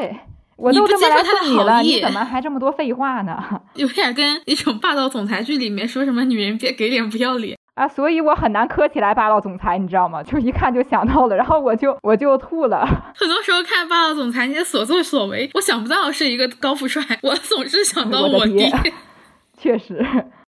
我都这么来送你了，你怎么还这么多废话呢？有点跟一种霸道总裁剧里面说什么女人别给脸不要脸 啊，所以我很难磕起来霸道总裁，你知道吗？就一看就想到了，然后我就 我就吐了。很多时候看霸道总裁那些所作所为，我想不到是一个高富帅，我总是想到我爹。确实。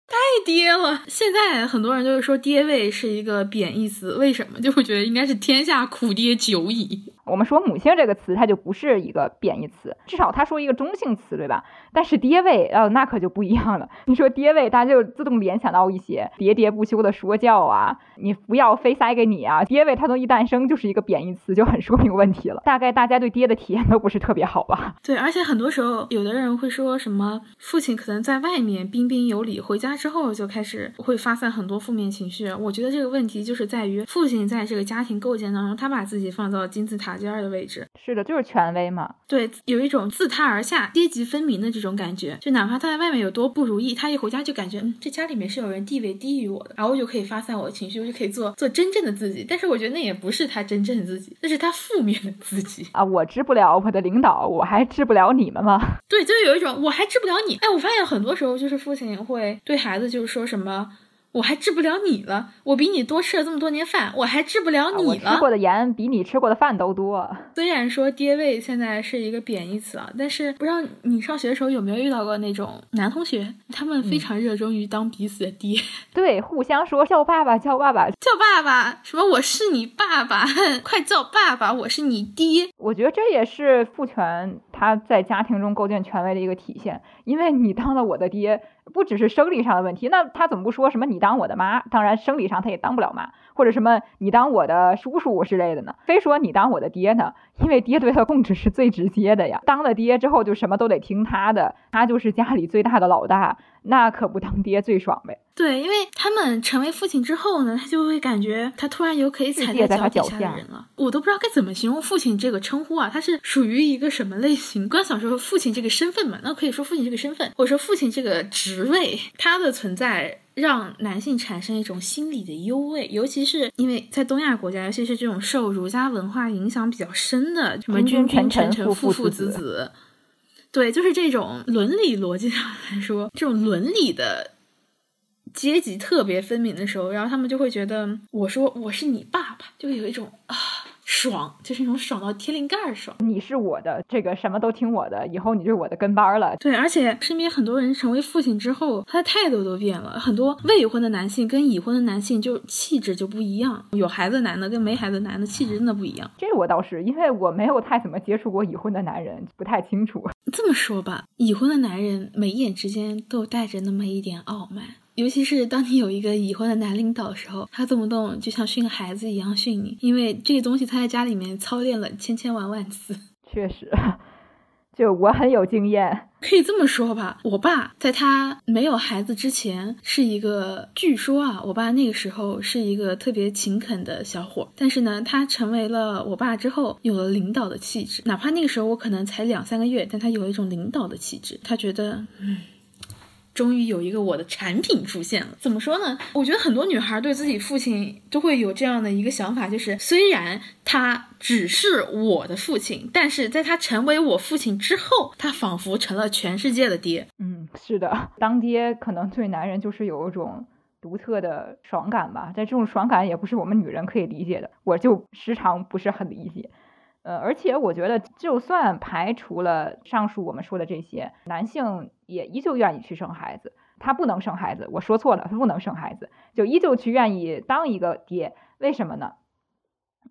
太跌了！现在很多人就是说爹味是一个贬义词，为什么？就会觉得应该是天下苦爹久矣。我们说母亲这个词，它就不是一个贬义词，至少它说一个中性词，对吧？但是爹味，呃，那可就不一样了。你说爹味，大家就自动联想到一些喋喋不休的说教啊，你不要非塞给你啊。爹味它从一诞生就是一个贬义词，就很说明问题了。大概大家对爹的体验都不是特别好吧？对，而且很多时候，有的人会说什么父亲可能在外面彬彬有礼，回家之后就开始会发散很多负面情绪。我觉得这个问题就是在于父亲在这个家庭构建当中，他把自己放到金字塔尖儿的位置。是的，就是权威嘛。对，有一种自他而下、阶级分明的这种感觉。就哪怕他在外面有多不如意，他一回家就感觉，嗯，这家里面是有人地位低于我的，然后我就可以发散我的情绪，我就可以做做真正的自己。但是我觉得那也不是他真正的自己，那是他负面的自己啊！我治不了我的领导，我还治不了你们吗？对，就有一种我还治不了你。哎，我发现很多时候就是父亲会对孩子就是说什么。我还治不了你了，我比你多吃了这么多年饭，我还治不了你了。我吃过的盐比你吃过的饭都多。虽然说爹味现在是一个贬义词啊，但是不知道你上学的时候有没有遇到过那种男同学，他们非常热衷于当彼此的爹，对，互相说叫爸爸，叫爸爸，叫爸爸，什么我是你爸爸，快叫爸爸，我是你爹。我觉得这也是父权他在家庭中构建权威的一个体现，因为你当了我的爹。不只是生理上的问题，那他怎么不说什么你当我的妈？当然生理上他也当不了妈，或者什么你当我的叔叔之类的呢？非说你当我的爹呢？因为爹对他控制是最直接的呀。当了爹之后就什么都得听他的，他就是家里最大的老大，那可不当爹最爽呗。对，因为他们成为父亲之后呢，他就会感觉他突然有可以踩在脚底下的人了。我都不知道该怎么形容父亲这个称呼啊，他是属于一个什么类型？刚想说父亲这个身份嘛，那可以说父亲这个身份，或者说父亲这个职位，他的存在让男性产生一种心理的优位，尤其是因为在东亚国家，尤其是这种受儒家文化影响比较深的什么君君臣臣父父子子，对，就是这种伦理逻辑上来说，这种伦理的。阶级特别分明的时候，然后他们就会觉得，我说我是你爸爸，就会有一种啊爽，就是那种爽到天灵盖儿爽。你是我的，这个什么都听我的，以后你就是我的跟班了。对，而且身边很多人成为父亲之后，他的态度都变了。很多未婚的男性跟已婚的男性就气质就不一样，有孩子男的跟没孩子男的气质真的不一样。这我倒是，因为我没有太怎么接触过已婚的男人，不太清楚。这么说吧，已婚的男人眉眼之间都带着那么一点傲慢。尤其是当你有一个已婚的男领导的时候，他动不动就像训孩子一样训你，因为这个东西他在家里面操练了千千万万次。确实，就我很有经验，可以这么说吧。我爸在他没有孩子之前是一个，据说啊，我爸那个时候是一个特别勤恳的小伙。但是呢，他成为了我爸之后，有了领导的气质。哪怕那个时候我可能才两三个月，但他有一种领导的气质。他觉得，嗯。终于有一个我的产品出现了，怎么说呢？我觉得很多女孩对自己父亲都会有这样的一个想法，就是虽然他只是我的父亲，但是在他成为我父亲之后，他仿佛成了全世界的爹。嗯，是的，当爹可能对男人就是有一种独特的爽感吧，但这种爽感也不是我们女人可以理解的，我就时常不是很理解。呃，而且我觉得，就算排除了上述我们说的这些，男性也依旧愿意去生孩子。他不能生孩子，我说错了，他不能生孩子，就依旧去愿意当一个爹。为什么呢？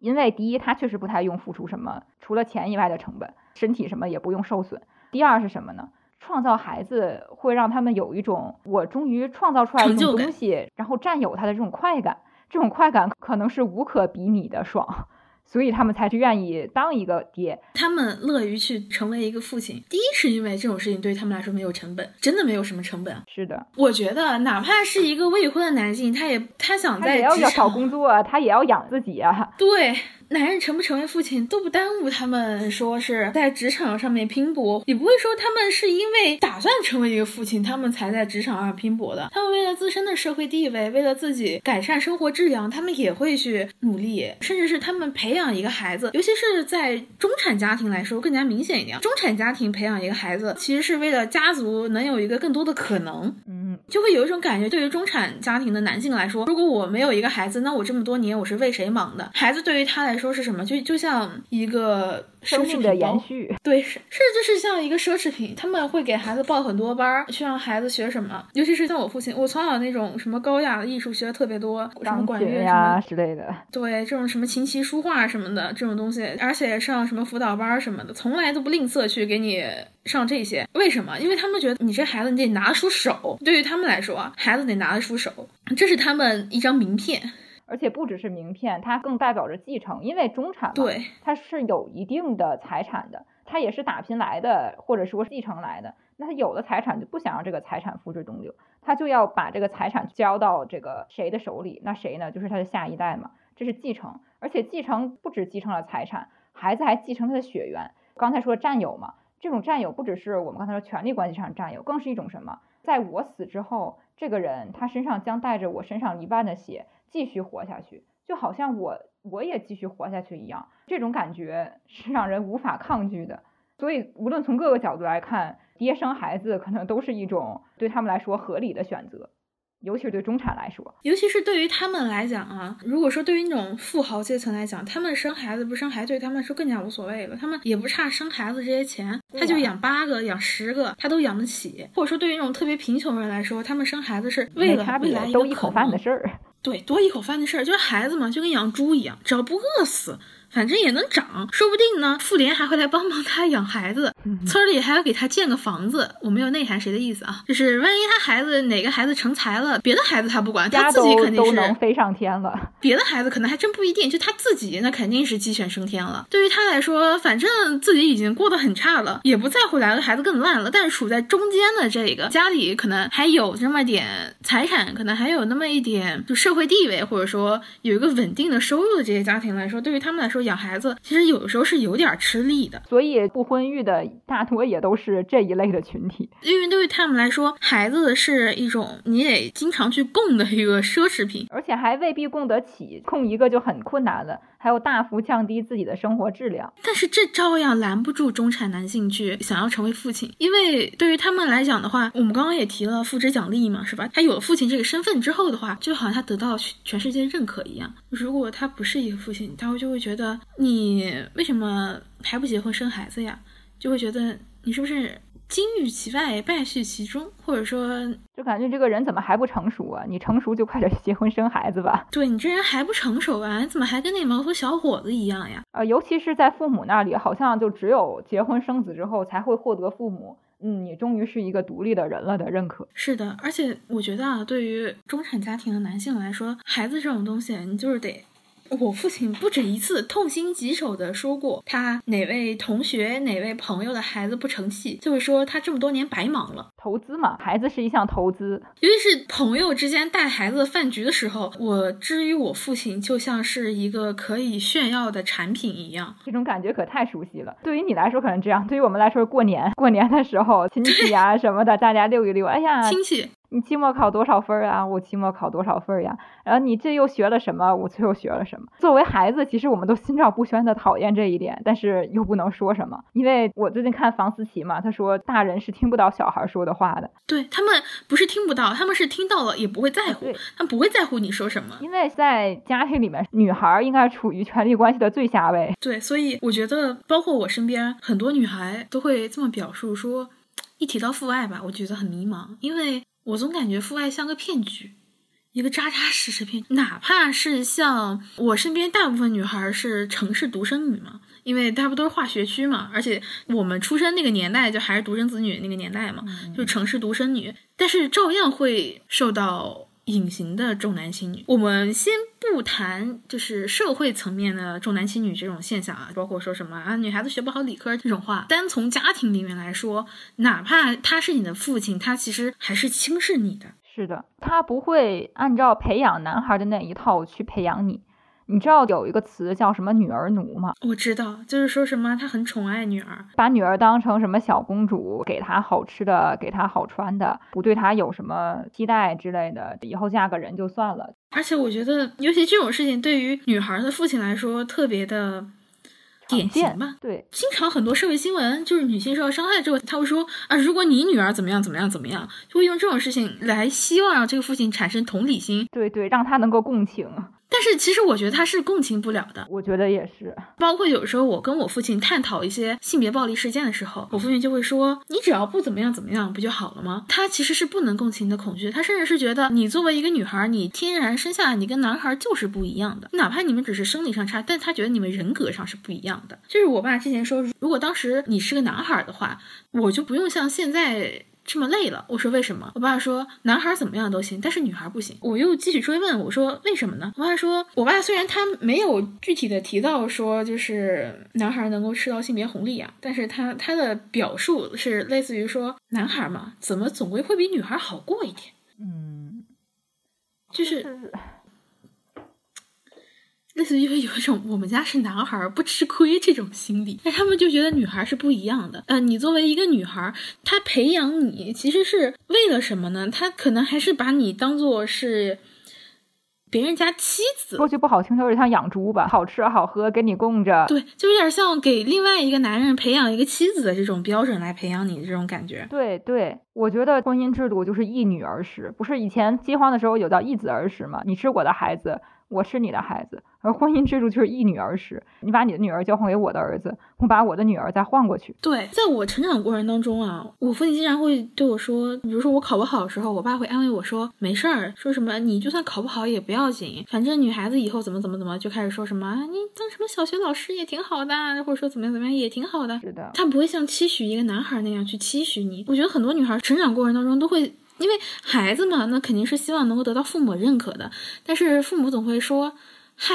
因为第一，他确实不太用付出什么，除了钱以外的成本，身体什么也不用受损。第二是什么呢？创造孩子会让他们有一种我终于创造出来一种东西，然后占有它的这种快感，这种快感可能是无可比拟的爽。所以他们才去愿意当一个爹，他们乐于去成为一个父亲。第一是因为这种事情对他们来说没有成本，真的没有什么成本。是的，我觉得哪怕是一个未婚的男性，他也他想在也要找工作，他也要养自己啊。对。男人成不成为父亲都不耽误他们说是在职场上面拼搏，也不会说他们是因为打算成为一个父亲，他们才在职场上拼搏的。他们为了自身的社会地位，为了自己改善生活质量，他们也会去努力。甚至是他们培养一个孩子，尤其是在中产家庭来说更加明显一点。中产家庭培养一个孩子，其实是为了家族能有一个更多的可能。嗯，就会有一种感觉，对于中产家庭的男性来说，如果我没有一个孩子，那我这么多年我是为谁忙的？孩子对于他来说。说是什么？就就像一个生命的延续。对，是是就是像一个奢侈品，他们会给孩子报很多班儿，去让孩子学什么。尤其是像我父亲，我从小那种什么高雅的艺术学的特别多，什么管乐呀之类的。对，这种什么琴棋书画什么的这种东西，而且上什么辅导班什么的，从来都不吝啬去给你上这些。为什么？因为他们觉得你这孩子你得拿得出手。对于他们来说，孩子得拿得出手，这是他们一张名片。而且不只是名片，它更代表着继承，因为中产嘛，它是有一定的财产的，它也是打拼来的，或者说继承来的。那他有了财产就不想让这个财产付之东流，他就要把这个财产交到这个谁的手里？那谁呢？就是他的下一代嘛，这是继承。而且继承不止继承了财产，孩子还继承他的血缘。刚才说占有嘛，这种占有不只是我们刚才说权力关系上占有，更是一种什么？在我死之后，这个人他身上将带着我身上一半的血。继续活下去，就好像我我也继续活下去一样，这种感觉是让人无法抗拒的。所以，无论从各个角度来看，爹生孩子可能都是一种对他们来说合理的选择，尤其是对中产来说，尤其是对于他们来讲啊。如果说对于那种富豪阶层来讲，他们生孩子不生孩子对他们来说更加无所谓了，他们也不差生孩子这些钱，他就养八个、养十个，他都养得起。或者说，对于那种特别贫穷人来说，他们生孩子是为了未来都一口饭的事儿。对，多一口饭的事儿，就是孩子嘛，就跟养猪一样，只要不饿死。反正也能长，说不定呢。妇联还会来帮帮他养孩子，村里还要给他建个房子。我没有内涵谁的意思啊，就是万一他孩子哪个孩子成才了，别的孩子他不管，他自己肯定是能飞上天了。别的孩子可能还真不一定，就他自己那肯定是鸡犬升天了。对于他来说，反正自己已经过得很差了，也不在乎来个孩子更烂了。但是处在中间的这个家里，可能还有这么点财产，可能还有那么一点就社会地位，或者说有一个稳定的收入的这些家庭来说，对于他们来说。养孩子其实有的时候是有点吃力的，所以不婚育的大多也都是这一类的群体。因为对于他们来说，孩子是一种你得经常去供的一个奢侈品，而且还未必供得起，供一个就很困难了。还有大幅降低自己的生活质量，但是这照样拦不住中产男性去想要成为父亲，因为对于他们来讲的话，我们刚刚也提了父职奖励嘛，是吧？他有了父亲这个身份之后的话，就好像他得到全世界认可一样。如果他不是一个父亲，他会就会觉得你为什么还不结婚生孩子呀？就会觉得你是不是？金玉其外，败絮其中，或者说，就感觉这个人怎么还不成熟啊？你成熟就快点结婚生孩子吧。对你这人还不成熟啊？你怎么还跟那毛头小伙子一样呀？呃，尤其是在父母那里，好像就只有结婚生子之后，才会获得父母，嗯，你终于是一个独立的人了的认可。是的，而且我觉得啊，对于中产家庭的男性来说，孩子这种东西，你就是得。我父亲不止一次痛心疾首地说过，他哪位同学、哪位朋友的孩子不成器，就会说他这么多年白忙了。投资嘛，孩子是一项投资，尤其是朋友之间带孩子饭局的时候，我至于我父亲就像是一个可以炫耀的产品一样，这种感觉可太熟悉了。对于你来说可能这样，对于我们来说，过年过年的时候，亲戚啊什么的，大家溜一溜，哎呀，亲戚。你期末考多少分儿啊？我期末考多少分儿呀？然后你这又学了什么？我这又学了什么？作为孩子，其实我们都心照不宣的讨厌这一点，但是又不能说什么，因为我最近看房思琪嘛，他说大人是听不到小孩说的话的。对他们不是听不到，他们是听到了也不会在乎，他们不会在乎你说什么，因为在家庭里面，女孩应该处于权力关系的最下位。对，所以我觉得，包括我身边很多女孩都会这么表述说，一提到父爱吧，我觉得很迷茫，因为。我总感觉父爱像个骗局，一个扎扎实实骗。哪怕是像我身边大部分女孩是城市独生女嘛，因为大部分都是化学区嘛，而且我们出生那个年代就还是独生子女那个年代嘛，就城市独生女，但是照样会受到隐形的重男轻女。我们先不谈就是社会层面的重男轻女这种现象啊，包括说什么啊女孩子学不好理科这种话，单从家庭里面来说，哪怕他是你的父亲，他其实还是轻视你的。是的，他不会按照培养男孩的那一套去培养你。你知道有一个词叫什么“女儿奴”吗？我知道，就是说什么他很宠爱女儿，把女儿当成什么小公主，给她好吃的，给她好穿的，不对她有什么期待之类的，以后嫁个人就算了。而且我觉得，尤其这种事情对于女孩的父亲来说，特别的典型吧？对，经常很多社会新闻就是女性受到伤害之后，他会说啊，如果你女儿怎么样怎么样怎么样，就会用这种事情来希望让这个父亲产生同理心，对对，让他能够共情。但是是其实我觉得他是共情不了的。我觉得也是，包括有时候我跟我父亲探讨一些性别暴力事件的时候，我父亲就会说：“你只要不怎么样怎么样，不就好了吗？”他其实是不能共情你的恐惧，他甚至是觉得你作为一个女孩，你天然生下来你跟男孩就是不一样的，哪怕你们只是生理上差，但他觉得你们人格上是不一样的。就是我爸之前说，如果当时你是个男孩的话，我就不用像现在。这么累了，我说为什么？我爸说男孩怎么样都行，但是女孩不行。我又继续追问，我说为什么呢？我爸说，我爸虽然他没有具体的提到说就是男孩能够吃到性别红利啊，但是他他的表述是类似于说男孩嘛，怎么总归会比女孩好过一点？嗯，就是。类似于有一种我们家是男孩不吃亏这种心理，但他们就觉得女孩是不一样的。呃，你作为一个女孩，她培养你其实是为了什么呢？她可能还是把你当做是别人家妻子。说句不好听，就是像养猪吧，好吃好喝给你供着。对，就有点像给另外一个男人培养一个妻子的这种标准来培养你的这种感觉。对对，我觉得婚姻制度就是一女儿食，不是以前饥荒的时候有叫一子儿食吗？你吃我的孩子。我是你的孩子，而婚姻制度就是一女儿时。你把你的女儿交换给我的儿子，我把我的女儿再换过去。对，在我成长过程当中啊，我父亲经常会对我说，比如说我考不好的时候，我爸会安慰我说没事儿，说什么你就算考不好也不要紧，反正女孩子以后怎么怎么怎么，就开始说什么你当什么小学老师也挺好的，或者说怎么样怎么样也挺好的。是的，他不会像期许一个男孩那样去期许你。我觉得很多女孩成长过程当中都会。因为孩子嘛，那肯定是希望能够得到父母认可的，但是父母总会说，嗨。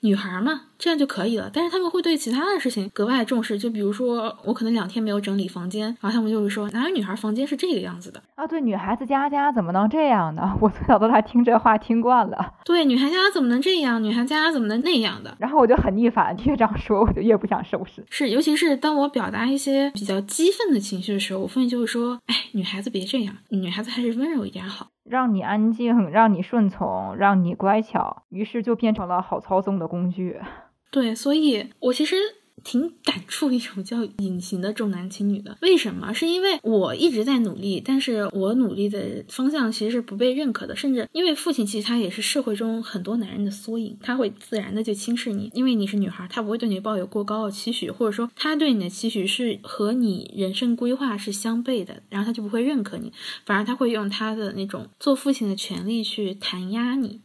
女孩嘛，这样就可以了。但是他们会对其他的事情格外重视，就比如说我可能两天没有整理房间，然后他们就会说哪有女孩房间是这个样子的啊？对，女孩子家家怎么能这样呢？我从小到大听这话听惯了。对，女孩家怎么能这样？女孩家怎么能那样的？然后我就很逆反，越这样说我就越不想收拾。是，尤其是当我表达一些比较激愤的情绪的时候，我父亲就会说：“哎，女孩子别这样，女孩子还是温柔一点好。”让你安静，让你顺从，让你乖巧，于是就变成了好操纵的工具。对，所以我其实。挺感触一种叫隐形的重男轻女的，为什么？是因为我一直在努力，但是我努力的方向其实是不被认可的，甚至因为父亲其实他也是社会中很多男人的缩影，他会自然的就轻视你，因为你是女孩，他不会对你抱有过高的期许，或者说他对你的期许是和你人生规划是相悖的，然后他就不会认可你，反而他会用他的那种做父亲的权利去弹压你。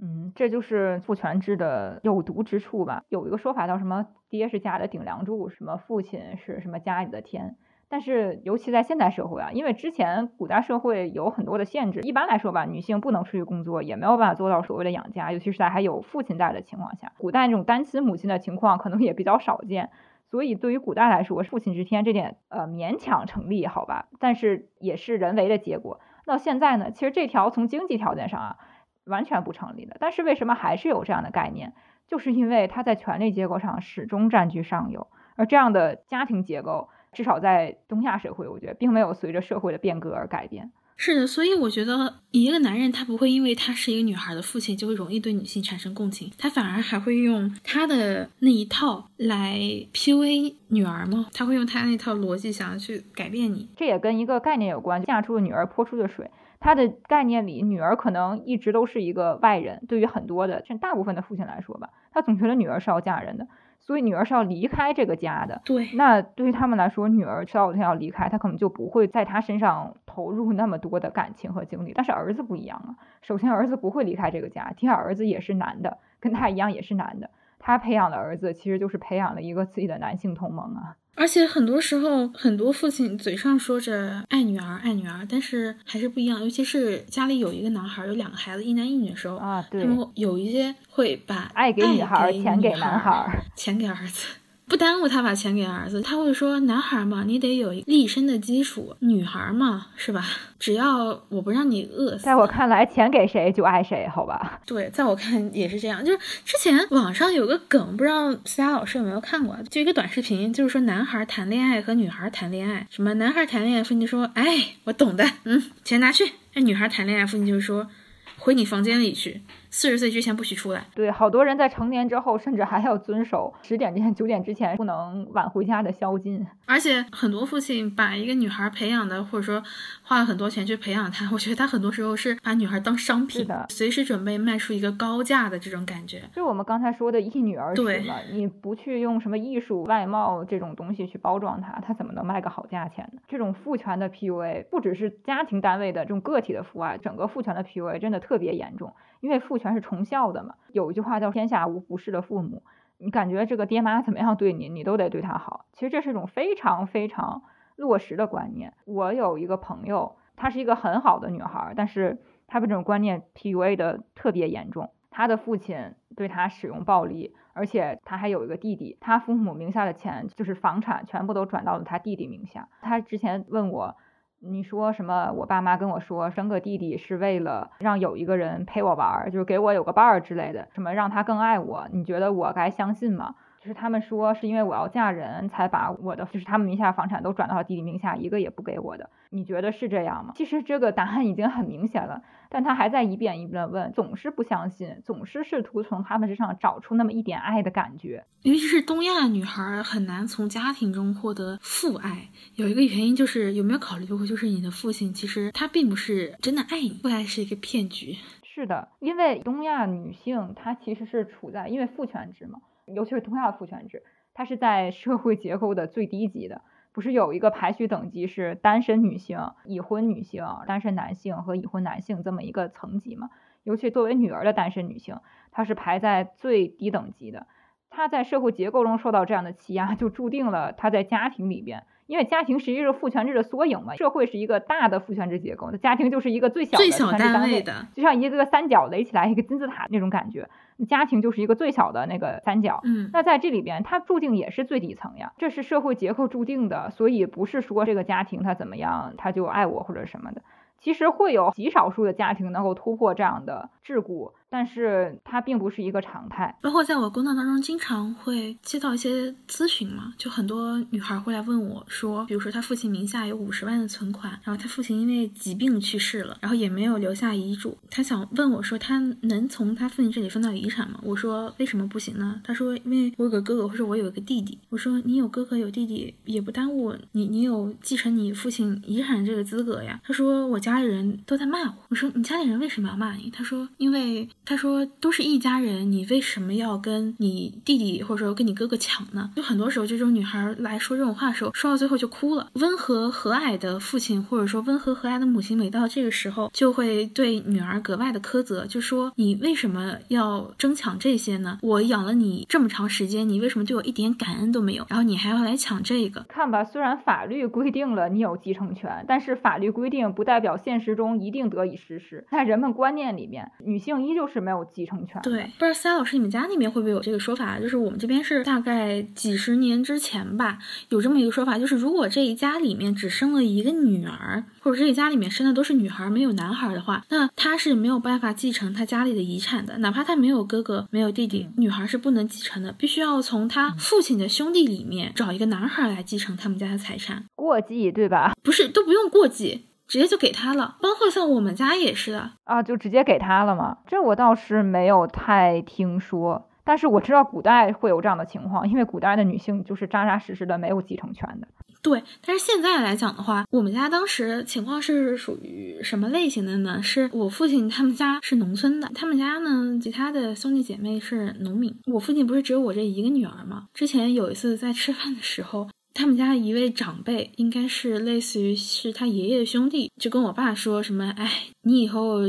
嗯，这就是父权制的有毒之处吧。有一个说法叫什么“爹是家的顶梁柱”，什么“父亲是什么家里的天”。但是，尤其在现代社会啊，因为之前古代社会有很多的限制，一般来说吧，女性不能出去工作，也没有办法做到所谓的养家，尤其是在还有父亲在的情况下，古代那种单亲母亲的情况可能也比较少见。所以，对于古代来说，父亲之天这点呃勉强成立，好吧，但是也是人为的结果。那现在呢，其实这条从经济条件上啊。完全不成立的，但是为什么还是有这样的概念？就是因为它在权力结构上始终占据上游，而这样的家庭结构，至少在东亚社会，我觉得并没有随着社会的变革而改变。是的，所以我觉得一个男人他不会因为他是一个女孩的父亲就会容易对女性产生共情，他反而还会用他的那一套来 PUA 女儿吗？他会用他那套逻辑想要去改变你。这也跟一个概念有关，嫁出的女儿泼出的水。他的概念里，女儿可能一直都是一个外人。对于很多的，甚至大部分的父亲来说吧，他总觉得女儿是要嫁人的，所以女儿是要离开这个家的。对，那对于他们来说，女儿稍有天要离开，他可能就不会在他身上投入那么多的感情和精力。但是儿子不一样啊，首先儿子不会离开这个家，第二儿子也是男的，跟他一样也是男的，他培养的儿子其实就是培养了一个自己的男性同盟啊。而且很多时候，很多父亲嘴上说着爱女儿爱女儿，但是还是不一样。尤其是家里有一个男孩，有两个孩子，一男一女的时候啊，对，他们有一些会把爱给女孩，钱给男孩，钱给儿子。不耽误他把钱给儿子，他会说：“男孩嘛，你得有立身的基础；女孩嘛，是吧？只要我不让你饿死。”在我看来，钱给谁就爱谁，好吧？对，在我看也是这样。就是之前网上有个梗，不知道思佳老师有没有看过？就一个短视频，就是说男孩谈恋爱和女孩谈恋爱，什么男孩谈恋爱，父亲说：“哎，我懂的，嗯，钱拿去。”那女孩谈恋爱，父亲就说。回你房间里去，四十岁之前不许出来。对，好多人在成年之后，甚至还要遵守十点之前、九点之前不能晚回家的宵禁。而且很多父亲把一个女孩培养的，或者说花了很多钱去培养她。我觉得他很多时候是把女孩当商品的，随时准备卖出一个高价的这种感觉。就我们刚才说的一女儿娶嘛，你不去用什么艺术、外貌这种东西去包装她，她怎么能卖个好价钱呢？这种父权的 PUA 不只是家庭单位的这种个体的父爱，整个父权的 PUA 真的特别严重，因为父权是重孝的嘛。有一句话叫“天下无不是的父母”。你感觉这个爹妈怎么样对你，你都得对他好。其实这是一种非常非常落实的观念。我有一个朋友，她是一个很好的女孩，但是她被这种观念 PUA 的特别严重。她的父亲对她使用暴力，而且她还有一个弟弟，她父母名下的钱就是房产全部都转到了她弟弟名下。她之前问我。你说什么？我爸妈跟我说生个弟弟是为了让有一个人陪我玩，就是给我有个伴儿之类的，什么让他更爱我？你觉得我该相信吗？就是他们说是因为我要嫁人才把我的，就是他们名下房产都转到弟弟名下，一个也不给我的。你觉得是这样吗？其实这个答案已经很明显了，但他还在一遍一遍的问，总是不相信，总是试图从他们身上找出那么一点爱的感觉。尤其是东亚女孩很难从家庭中获得父爱，有一个原因就是有没有考虑过，就是你的父亲其实他并不是真的爱你，父爱是一个骗局。是的，因为东亚女性她其实是处在因为父权制嘛。尤其是东亚父权制，它是在社会结构的最低级的，不是有一个排序等级是单身女性、已婚女性、单身男性和已婚男性这么一个层级吗？尤其作为女儿的单身女性，她是排在最低等级的。她在社会结构中受到这样的欺压，就注定了他在家庭里边。因为家庭实际是父权制的缩影嘛，社会是一个大的父权制结构，那家庭就是一个最小的单位的，就像一个三角垒起来一个金字塔那种感觉，家庭就是一个最小的那个三角。嗯，那在这里边，它注定也是最底层呀，这是社会结构注定的，所以不是说这个家庭他怎么样他就爱我或者什么的。其实会有极少数的家庭能够突破这样的桎梏，但是它并不是一个常态。包括在我工作当中，经常会接到一些咨询嘛，就很多女孩会来问我说，比如说她父亲名下有五十万的存款，然后她父亲因为疾病去世了，然后也没有留下遗嘱，她想问我说，她能从她父亲这里分到遗产吗？我说为什么不行呢？她说因为我有个哥哥，或者我有一个弟弟。我说你有哥哥有弟弟也不耽误你，你有继承你父亲遗产这个资格呀。她说我家里人都在骂我。我说你家里人为什么要骂你？她说因为。他说：“都是一家人，你为什么要跟你弟弟或者说跟你哥哥抢呢？”就很多时候，这种女孩来说这种话的时候，说到最后就哭了。温和和蔼的父亲或者说温和和蔼的母亲，每到这个时候就会对女儿格外的苛责，就说：“你为什么要争抢这些呢？我养了你这么长时间，你为什么对我一点感恩都没有？然后你还要来抢这个？看吧，虽然法律规定了你有继承权，但是法律规定不代表现实中一定得以实施。在人们观念里面，女性依旧是。”没有继承权。对，不知道三老师，你们家那边会不会有这个说法？就是我们这边是大概几十年之前吧，有这么一个说法，就是如果这一家里面只生了一个女儿，或者这一家里面生的都是女孩，没有男孩的话，那他是没有办法继承他家里的遗产的，哪怕他没有哥哥，没有弟弟，女孩是不能继承的，必须要从他父亲的兄弟里面找一个男孩来继承他们家的财产。过继对吧？不是，都不用过继。直接就给他了，包括像我们家也是的啊，就直接给他了嘛？这我倒是没有太听说，但是我知道古代会有这样的情况，因为古代的女性就是扎扎实实的没有继承权的。对，但是现在来讲的话，我们家当时情况是属于什么类型的呢？是我父亲他们家是农村的，他们家呢其他的兄弟姐妹是农民，我父亲不是只有我这一个女儿吗？之前有一次在吃饭的时候。他们家一位长辈，应该是类似于是他爷爷的兄弟，就跟我爸说什么：“哎，你以后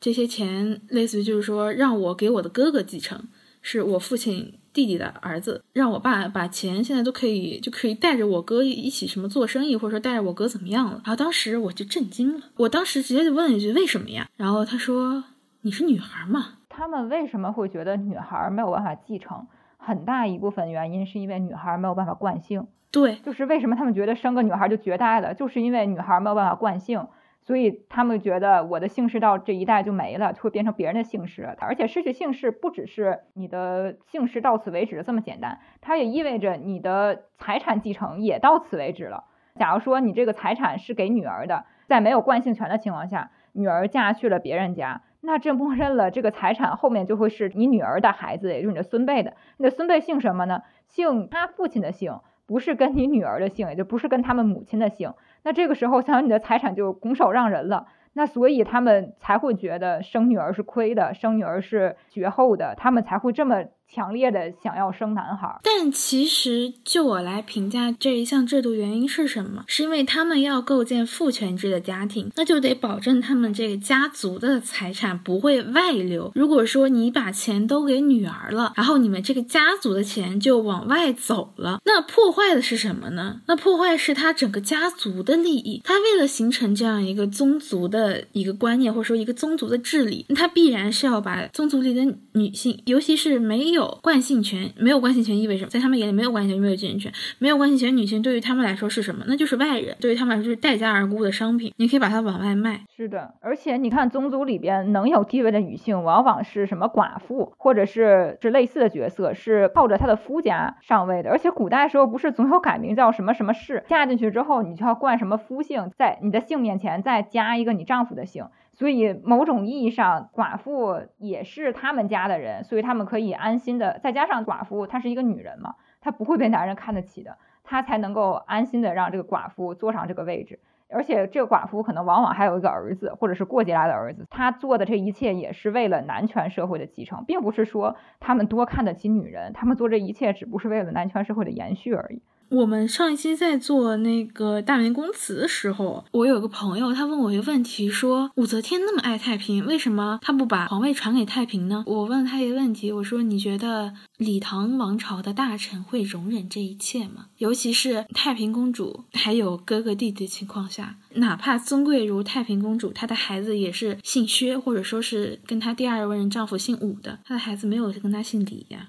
这些钱，类似于就是说让我给我的哥哥继承，是我父亲弟弟的儿子，让我爸把钱现在都可以就可以带着我哥一起什么做生意，或者说带着我哥怎么样了。”然后当时我就震惊了，我当时直接就问了一句：“为什么呀？”然后他说：“你是女孩嘛？”他们为什么会觉得女孩没有办法继承？很大一部分原因是因为女孩没有办法惯性。对，就是为什么他们觉得生个女孩就绝代了，就是因为女孩没有办法惯性，所以他们觉得我的姓氏到这一代就没了，就会变成别人的姓氏。而且失去姓氏不只是你的姓氏到此为止这么简单，它也意味着你的财产继承也到此为止了。假如说你这个财产是给女儿的，在没有惯性权的情况下，女儿嫁去了别人家，那这默认了这个财产后面就会是你女儿的孩子，也就是你的孙辈的。你的孙辈姓什么呢？姓他父亲的姓。不是跟你女儿的姓，也就不是跟他们母亲的姓。那这个时候，相当于你的财产就拱手让人了。那所以他们才会觉得生女儿是亏的，生女儿是绝后的，他们才会这么。强烈的想要生男孩，但其实就我来评价这一项制度原因是什么？是因为他们要构建父权制的家庭，那就得保证他们这个家族的财产不会外流。如果说你把钱都给女儿了，然后你们这个家族的钱就往外走了，那破坏的是什么呢？那破坏是他整个家族的利益。他为了形成这样一个宗族的一个观念，或者说一个宗族的治理，他必然是要把宗族里的女性，尤其是没有。有惯性权，没有惯性权意味着在他们眼里没有惯性权，没有继承权，没有惯性权，女性对于他们来说是什么？那就是外人，对于他们来说就是待价而沽的商品。你可以把它往外卖。是的，而且你看宗族里边能有地位的女性，往往是什么寡妇，或者是是类似的角色，是靠着她的夫家上位的。而且古代时候不是总有改名叫什么什么氏，嫁进去之后你就要冠什么夫姓，在你的姓面前再加一个你丈夫的姓。所以，某种意义上，寡妇也是他们家的人，所以他们可以安心的。再加上寡妇她是一个女人嘛，她不会被男人看得起的，她才能够安心的让这个寡妇坐上这个位置。而且，这个寡妇可能往往还有一个儿子，或者是过继来的儿子。她做的这一切也是为了男权社会的继承，并不是说他们多看得起女人，他们做这一切只不过是为了男权社会的延续而已。我们上一期在做那个大明宫词的时候，我有个朋友，他问我一个问题，说武则天那么爱太平，为什么他不把皇位传给太平呢？我问他一个问题，我说你觉得李唐王朝的大臣会容忍这一切吗？尤其是太平公主还有哥哥弟弟的情况下，哪怕尊贵如太平公主，她的孩子也是姓薛，或者说是跟她第二任丈夫姓武的，她的孩子没有跟她姓李呀。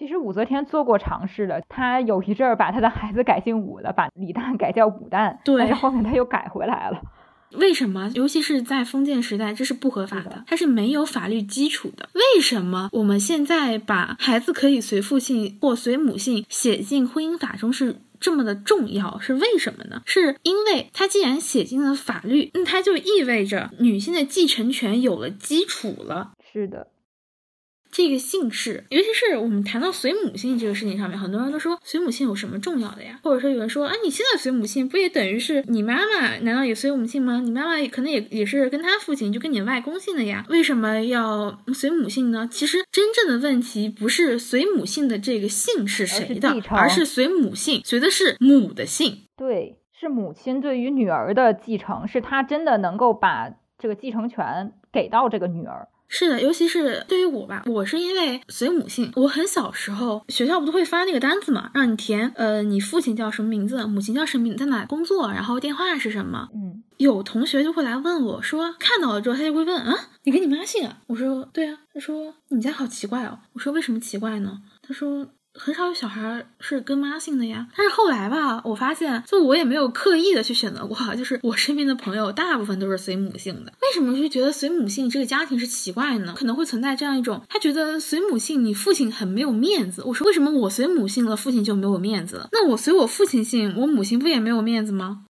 其实武则天做过尝试的，她有一阵儿把她的孩子改姓武了，把李旦改叫武旦，但是后面她又改回来了。为什么？尤其是在封建时代，这是不合法的，它是没有法律基础的。为什么我们现在把孩子可以随父姓或随母姓写进婚姻法中是这么的重要？是为什么呢？是因为它既然写进了法律，那它就意味着女性的继承权有了基础了。是的。这个姓氏，尤其是我们谈到随母姓这个事情上面，很多人都说随母姓有什么重要的呀？或者说有人说啊，你现在随母姓不也等于是你妈妈难道也随母姓吗？你妈妈可能也也是跟她父亲就跟你外公姓的呀？为什么要随母姓呢？其实真正的问题不是随母姓的这个姓是谁的，而是随母姓随的是母的姓。对，是母亲对于女儿的继承，是她真的能够把这个继承权给到这个女儿。是的，尤其是对于我吧，我是因为随母姓，我很小时候学校不都会发那个单子嘛，让你填，呃，你父亲叫什么名字，母亲叫什么名，在哪工作，然后电话是什么。嗯，有同学就会来问我说，看到了之后，他就会问啊，你跟你妈姓啊？我说对啊。他说你家好奇怪哦。我说为什么奇怪呢？他说。很少有小孩是跟妈姓的呀，但是后来吧，我发现就我也没有刻意的去选择过，就是我身边的朋友大部分都是随母姓的。为什么就觉得随母姓这个家庭是奇怪呢？可能会存在这样一种，他觉得随母姓你父亲很没有面子。我说为什么我随母姓了，父亲就没有面子了？那我随我父亲姓，我母亲不也没有面子吗？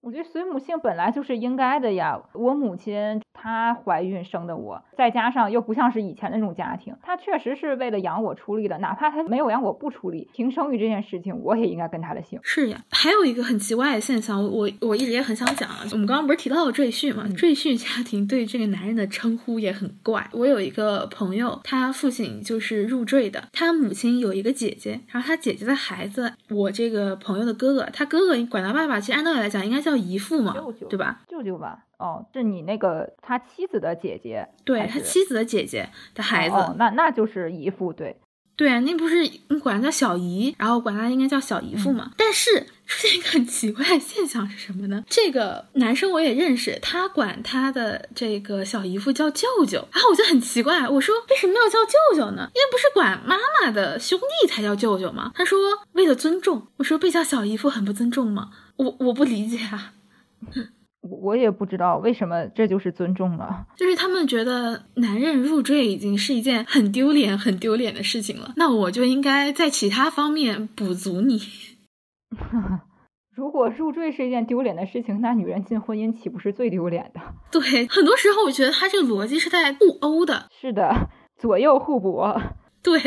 我觉得随母姓本来就是应该的呀。我母亲她怀孕生的我，再加上又不像是以前那种家庭，她确实是为了养我出力的。哪怕她没有养我不出力，凭生育这件事情，我也应该跟她的姓。是呀，还有一个很奇怪的现象，我我一直也很想讲啊。我们刚刚不是提到了赘婿嘛？赘婿家庭对这个男人的称呼也很怪。我有一个朋友，他父亲就是入赘的，他母亲有一个姐姐，然后他姐姐的孩子，我这个朋友的哥哥，他哥哥管他爸爸，其实按道理来讲应该叫。叫姨父嘛，对吧？舅舅吧，哦，是你那个他妻子的姐姐，对他妻子的姐姐的孩子，那那就是姨父，对，对啊，那不是你管他叫小姨，然后管他应该叫小姨父嘛？但是出现一个很奇怪的现象是什么呢？这个男生我也认识，他管他的这个小姨父叫舅舅，然后我就很奇怪，我说为什么要叫舅舅呢？因为不是管妈妈的兄弟才叫舅舅吗？他说为了尊重。我说被叫小姨父很不尊重吗？我我不理解啊，我我也不知道为什么这就是尊重了，就是他们觉得男人入赘已经是一件很丢脸、很丢脸的事情了，那我就应该在其他方面补足你。如果入赘是一件丢脸的事情，那女人进婚姻岂不是最丢脸的？对，很多时候我觉得他这个逻辑是在互殴的。是的，左右互搏。对，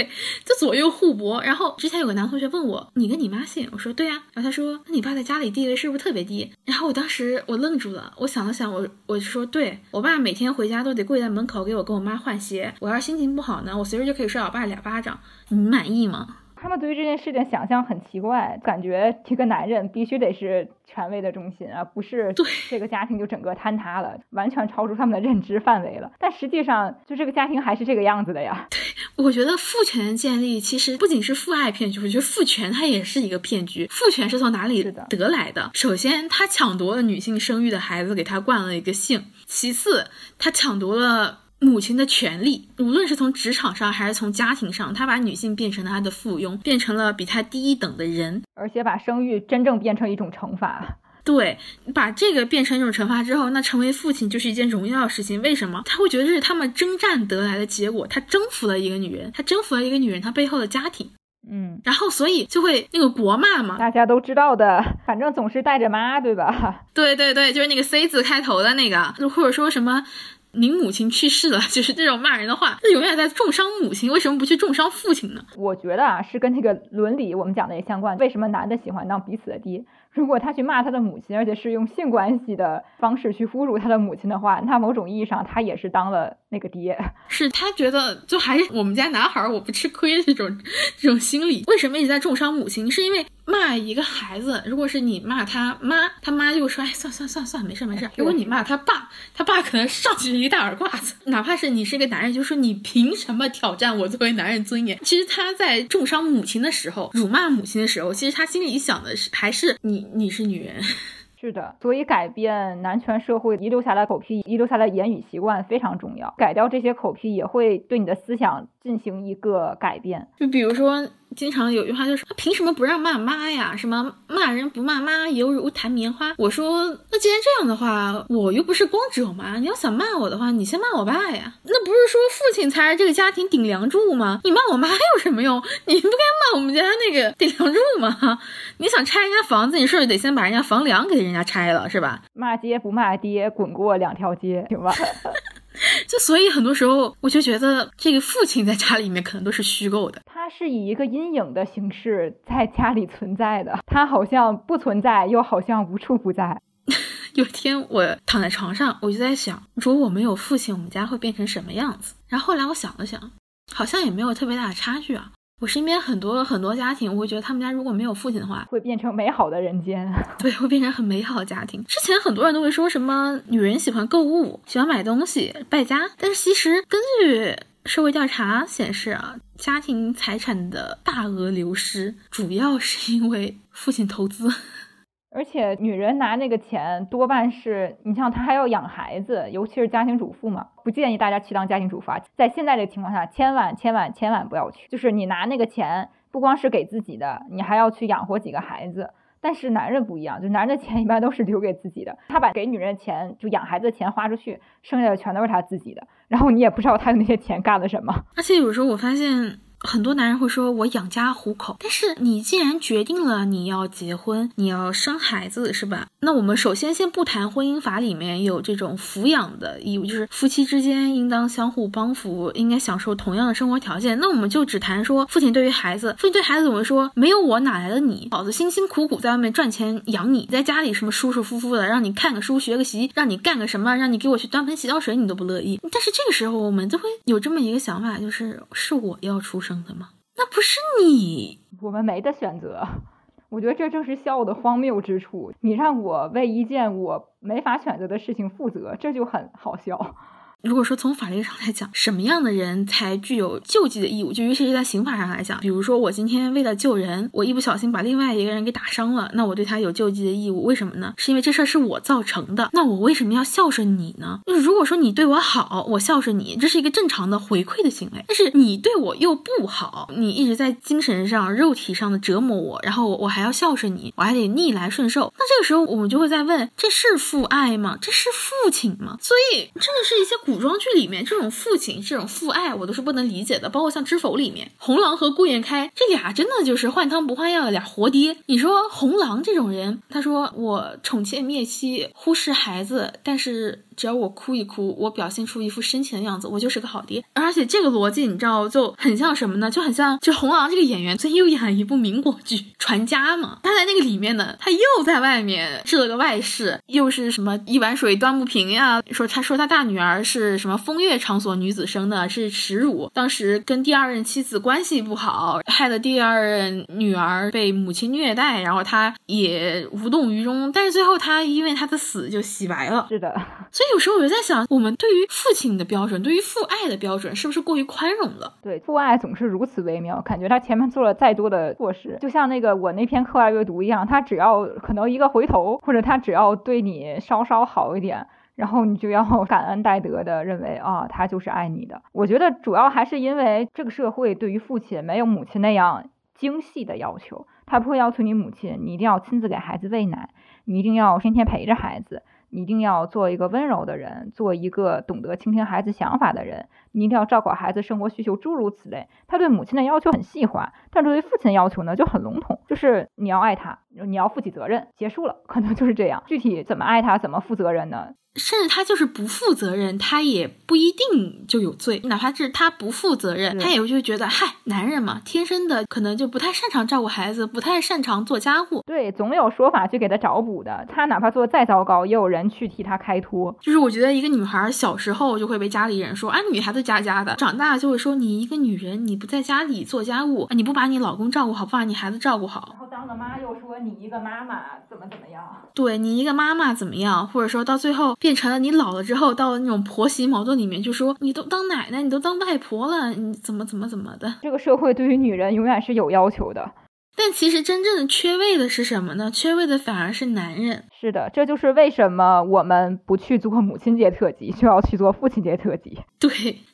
就左右互搏。然后之前有个男同学问我：“你跟你妈姓？”我说：“对呀。”然后他说：“那你爸在家里地位是不是特别低？”然后我当时我愣住了，我想了想，我我就说：“对我爸每天回家都得跪在门口给我跟我妈换鞋。我要是心情不好呢，我随时就可以摔我爸俩巴掌。你满意吗？”他们对于这件事情想象很奇怪，感觉这个男人必须得是权威的中心啊，不是对这个家庭就整个坍塌了，完全超出他们的认知范围了。但实际上，就这个家庭还是这个样子的呀。对，我觉得父权的建立其实不仅是父爱骗局，我觉得父权它也是一个骗局。父权是从哪里得来的？首先，他抢夺了女性生育的孩子，给他冠了一个姓；其次，他抢夺了。母亲的权利，无论是从职场上还是从家庭上，他把女性变成了他的附庸，变成了比他低一等的人，而且把生育真正变成一种惩罚。对，把这个变成一种惩罚之后，那成为父亲就是一件荣耀的事情。为什么？他会觉得这是他们征战得来的结果，他征服了一个女人，他征服了一个女人，他背后的家庭。嗯，然后所以就会那个国骂嘛，大家都知道的，反正总是带着妈，对吧？对对对，就是那个 C 字开头的那个，或者说什么。您母亲去世了，就是这种骂人的话，那永远在重伤母亲，为什么不去重伤父亲呢？我觉得啊，是跟那个伦理我们讲的也相关。为什么男的喜欢当彼此的爹？如果他去骂他的母亲，而且是用性关系的方式去侮辱他的母亲的话，那某种意义上他也是当了那个爹。是他觉得就还是我们家男孩我不吃亏这种这种心理。为什么一直在重伤母亲？是因为骂一个孩子，如果是你骂他妈，他妈就说哎算算算算没事没事。如果你骂他爸，他爸可能上去一大耳刮子。哪怕是你是个男人，就说你凭什么挑战我作为男人尊严？其实他在重伤母亲的时候，辱骂母亲的时候，其实他心里想的是还是你。你是女人，是的，所以改变男权社会遗留下来口癖、遗留下来言语习惯非常重要。改掉这些口癖，也会对你的思想进行一个改变。就比如说。经常有句话就是，凭什么不让骂妈呀？什么骂人不骂妈，犹如弹棉花。我说，那既然这样的话，我又不是光者嘛。你要想骂我的话，你先骂我爸呀。那不是说父亲才是这个家庭顶梁柱吗？你骂我妈有什么用？你不该骂我们家那个顶梁柱吗？你想拆人家房子，你是不是得先把人家房梁给人家拆了，是吧？骂街不骂爹，滚过两条街，行吧？就所以很多时候，我就觉得这个父亲在家里面可能都是虚构的，他是以一个阴影的形式在家里存在的，他好像不存在，又好像无处不在。有天我躺在床上，我就在想，如果我没有父亲，我们家会变成什么样子？然后后来我想了想，好像也没有特别大的差距啊。我身边很多很多家庭，我会觉得他们家如果没有父亲的话，会变成美好的人间。对，会变成很美好的家庭。之前很多人都会说什么女人喜欢购物，喜欢买东西败家，但是其实根据社会调查显示啊，家庭财产的大额流失，主要是因为父亲投资。而且女人拿那个钱多半是你像她还要养孩子，尤其是家庭主妇嘛，不建议大家去当家庭主妇啊。在现在这个情况下，千万千万千万不要去。就是你拿那个钱，不光是给自己的，你还要去养活几个孩子。但是男人不一样，就男人的钱一般都是留给自己的，他把给女人的钱，就养孩子的钱花出去，剩下的全都是他自己的。然后你也不知道他用那些钱干了什么。而且有时候我发现。很多男人会说：“我养家糊口。”但是你既然决定了你要结婚，你要生孩子，是吧？那我们首先先不谈婚姻法里面有这种抚养的义务，就是夫妻之间应当相互帮扶，应该享受同样的生活条件。那我们就只谈说，父亲对于孩子，父亲对孩子怎么说？没有我哪来的你？老子辛辛苦苦在外面赚钱养你，在家里什么舒舒服服的，让你看个书学个习，让你干个什么，让你给我去端盆洗脚水，你都不乐意。但是这个时候，我们就会有这么一个想法，就是是我要出生。的吗？那不是你，我们没得选择。我觉得这正是笑的荒谬之处。你让我为一件我没法选择的事情负责，这就很好笑。如果说从法律上来讲，什么样的人才具有救济的义务？就尤其是在刑法上来讲，比如说我今天为了救人，我一不小心把另外一个人给打伤了，那我对他有救济的义务。为什么呢？是因为这事儿是我造成的，那我为什么要孝顺你呢？就是如果说你对我好，我孝顺你，这是一个正常的回馈的行为。但是你对我又不好，你一直在精神上、肉体上的折磨我，然后我我还要孝顺你，我还得逆来顺受。那这个时候我们就会在问：这是父爱吗？这是父亲吗？所以这个是一些古。古装剧里面这种父亲、这种父爱，我都是不能理解的。包括像《知否》里面，红狼和顾延开这俩，真的就是换汤不换药的俩活爹。你说红狼这种人，他说我宠妾灭妻，忽视孩子，但是只要我哭一哭，我表现出一副深情的样子，我就是个好爹。而且这个逻辑你知道就很像什么呢？就很像就红狼这个演员最近又演了一部民国剧《传家》嘛。他在那个里面呢，他又在外面置了个外室，又是什么一碗水端不平呀？说他说他大女儿是什么风月场所女子生的，是耻辱。当时跟第二任妻子关系不好，害得第二任女儿被母亲虐待，然后他也无动于衷。但是最后他因为他的死就洗白了。是的，所以有时候我就在想，我们对于父亲的标准，对于父爱的标准，是不是过于宽容了？对，父爱总是如此微妙，感觉他前面做了再多的措施，就像那个我那篇课外阅读一样，他只要可能一个回头，或者他只要对你稍稍好一点。然后你就要 感恩戴德的认为啊，他就是爱你的。我觉得主要还是因为这个社会对于父亲没有母亲那样精细的要求，他不会要求你母亲你一定要亲自给孩子喂奶，你一定要天天陪着孩子，一定要做一个温柔的人，做一个懂得倾听孩子想法的人，你一定要照顾孩子生活需求，诸如此类。他对母亲的要求很细化，但对于父亲的要求呢就很笼统，就是你要爱他，你要负起责任，结束了，可能就是这样。具体怎么爱他，怎么负责任呢？甚至他就是不负责任，他也不一定就有罪。哪怕是他不负责任，他也会就觉得，嗨，男人嘛，天生的可能就不太擅长照顾孩子，不太擅长做家务。对，总有说法去给他找补的。他哪怕做的再糟糕，也有人去替他开脱。就是我觉得一个女孩小时候就会被家里人说，啊，女孩子家家的，长大就会说你一个女人，你不在家里做家务，你不把你老公照顾好，不把你孩子照顾好。然后当了妈又说你一个妈妈怎么怎么样？对你一个妈妈怎么样？或者说到最后。变成了你老了之后，到了那种婆媳矛盾里面，就说你都当奶奶，你都当外婆了，你怎么怎么怎么的？这个社会对于女人永远是有要求的。但其实真正的缺位的是什么呢？缺位的反而是男人。是的，这就是为什么我们不去做母亲节特辑，就要去做父亲节特辑。对，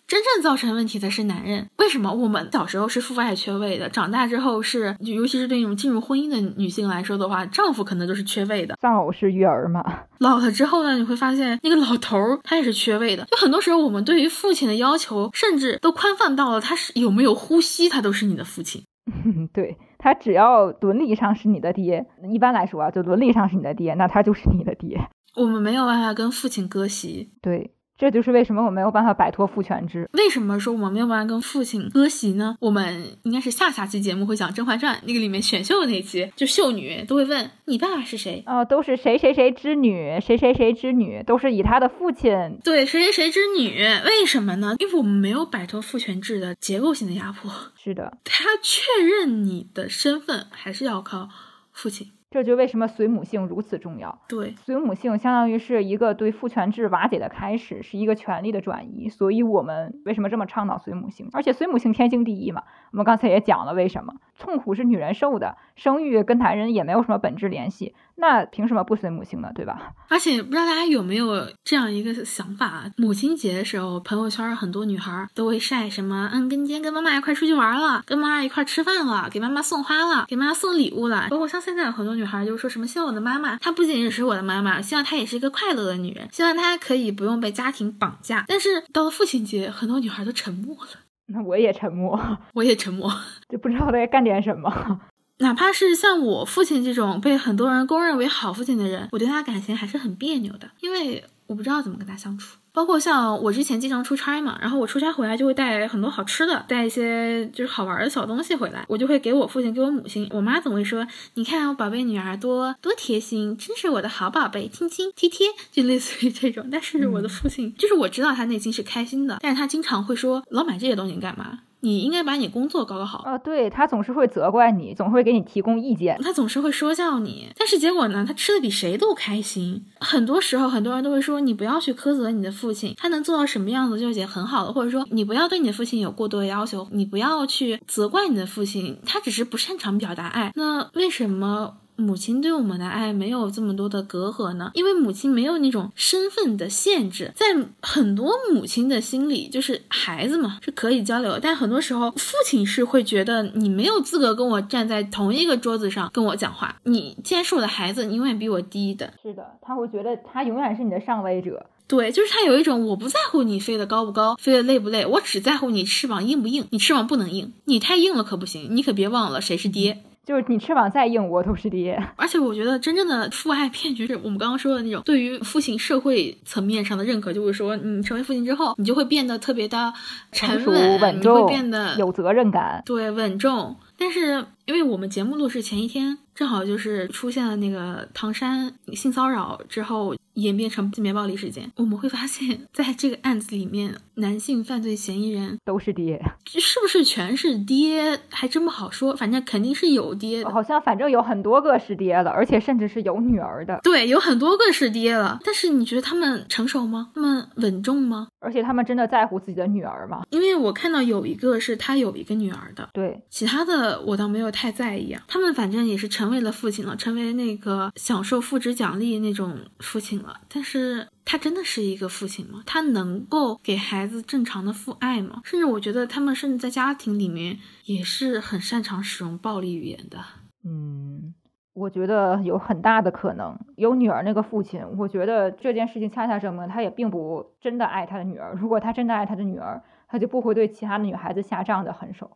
真正造成问题的是男人。为什么我们小时候是父爱缺位的，长大之后是，就尤其是对那种进入婚姻的女性来说的话，丈夫可能就是缺位的。丧偶式育儿嘛。老了之后呢，你会发现那个老头儿他也是缺位的。就很多时候我们对于父亲的要求，甚至都宽泛到了他是有没有呼吸，他都是你的父亲。对。他只要伦理上是你的爹，一般来说啊，就伦理上是你的爹，那他就是你的爹。我们没有办法跟父亲割席，对。这就是为什么我没有办法摆脱父权制。为什么说我们没有办法跟父亲割席呢？我们应该是下下期节目会讲《甄嬛传》那个里面选秀的那期，就秀女都会问你爸爸是谁？哦，都是谁谁谁之女，谁谁谁之女，都是以他的父亲。对，谁谁谁之女？为什么呢？因为我们没有摆脱父权制的结构性的压迫。是的，他确认你的身份还是要靠父亲。这就为什么随母姓如此重要。对，随母姓相当于是一个对父权制瓦解的开始，是一个权力的转移。所以我们为什么这么倡导随母姓？而且随母姓天经地义嘛。我们刚才也讲了为什么，痛苦是女人受的，生育跟男人也没有什么本质联系。那凭什么不随母亲呢？对吧？而且不知道大家有没有这样一个想法：母亲节的时候，朋友圈很多女孩都会晒什么，嗯，跟今天跟妈妈一块出去玩了，跟妈妈一块吃饭了，给妈妈送花了，给妈妈送礼物了。包括像现在有很多女孩就说什么，希望我的妈妈，她不仅仅是我的妈妈，希望她也是一个快乐的女人，希望她可以不用被家庭绑架。但是到了父亲节，很多女孩都沉默了。那我也沉默，我也沉默，就不知道该干点什么。哪怕是像我父亲这种被很多人公认为好父亲的人，我对他感情还是很别扭的，因为我不知道怎么跟他相处。包括像我之前经常出差嘛，然后我出差回来就会带很多好吃的，带一些就是好玩的小东西回来，我就会给我父亲、给我母亲。我妈总会说：“你看我宝贝女儿多多贴心，真是我的好宝贝，亲亲贴贴，就类似于这种。”但是我的父亲，就是我知道他内心是开心的，但是他经常会说：“老买这些东西干嘛？”你应该把你工作搞搞好啊！对他总是会责怪你，总会给你提供意见，他总是会说教你。但是结果呢？他吃的比谁都开心。很多时候，很多人都会说你不要去苛责你的父亲，他能做到什么样子就已经很好了。或者说你不要对你的父亲有过多的要求，你不要去责怪你的父亲，他只是不擅长表达爱。那为什么？母亲对我们的爱没有这么多的隔阂呢，因为母亲没有那种身份的限制，在很多母亲的心里，就是孩子嘛是可以交流，但很多时候父亲是会觉得你没有资格跟我站在同一个桌子上跟我讲话，你既然是我的孩子，你永远比我低的。是的，他会觉得他永远是你的上位者。对，就是他有一种我不在乎你飞得高不高，飞得累不累，我只在乎你翅膀硬不硬，你翅膀不能硬，你太硬了可不行，你可别忘了谁是爹。就是你翅膀再硬，我都是爹。而且我觉得真正的父爱骗局是我们刚刚说的那种，对于父亲社会层面上的认可，就是说你成为父亲之后，你就会变得特别的沉稳，稳重，变得有责任感，对稳重。但是因为我们节目录制前一天，正好就是出现了那个唐山性骚扰之后。演变成性别暴力事件，我们会发现，在这个案子里面，男性犯罪嫌疑人都是爹，是不是全是爹？还真不好说，反正肯定是有爹的。好像反正有很多个是爹了，而且甚至是有女儿的。对，有很多个是爹了。但是你觉得他们成熟吗？他们稳重吗？而且他们真的在乎自己的女儿吗？因为我看到有一个是他有一个女儿的，对，其他的我倒没有太在意啊。他们反正也是成为了父亲了，成为那个享受父职奖励那种父亲了，但是。他真的是一个父亲吗？他能够给孩子正常的父爱吗？甚至我觉得他们甚至在家庭里面也是很擅长使用暴力语言的。嗯，我觉得有很大的可能。有女儿那个父亲，我觉得这件事情恰恰证明他也并不真的爱他的女儿。如果他真的爱他的女儿，他就不会对其他的女孩子下这样的狠手，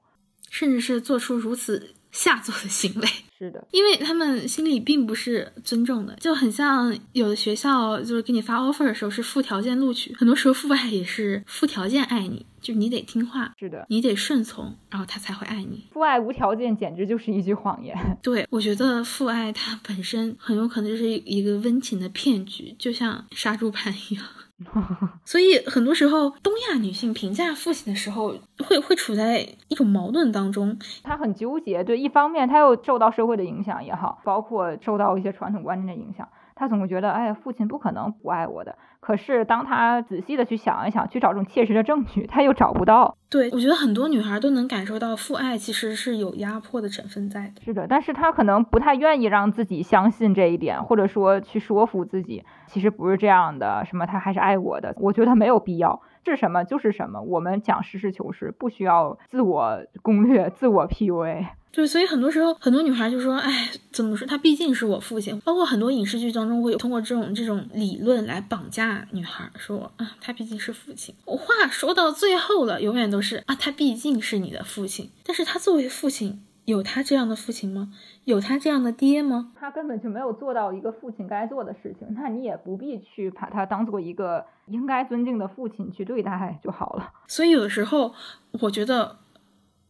甚至是做出如此。下作的行为是的，因为他们心里并不是尊重的，就很像有的学校就是给你发 offer 的时候是附条件录取，很多时候父爱也是附条件爱你，就你得听话，是的，你得顺从，然后他才会爱你。父爱无条件简直就是一句谎言。对，我觉得父爱它本身很有可能就是一个温情的骗局，就像杀猪盘一样。所以很多时候，东亚女性评价父亲的时候，会会处在一种矛盾当中。她很纠结，对，一方面她又受到社会的影响也好，包括受到一些传统观念的影响，她总会觉得，哎，父亲不可能不爱我的。可是，当他仔细的去想一想，去找这种切实的证据，他又找不到。对，我觉得很多女孩都能感受到父爱其实是有压迫的成分在的。是的，但是他可能不太愿意让自己相信这一点，或者说去说服自己，其实不是这样的。什么，他还是爱我的？我觉得没有必要，是什么就是什么。我们讲实事求是，不需要自我攻略、自我 PUA。对，所以很多时候，很多女孩就说：“哎，怎么说？他毕竟是我父亲。”包括很多影视剧当中会有通过这种这种理论来绑架女孩，说：“啊，他毕竟是父亲。”我话说到最后了，永远都是啊，他毕竟是你的父亲。但是他作为父亲，有他这样的父亲吗？有他这样的爹吗？他根本就没有做到一个父亲该做的事情。那你也不必去把他当做一个应该尊敬的父亲去对待就好了。所以有的时候，我觉得。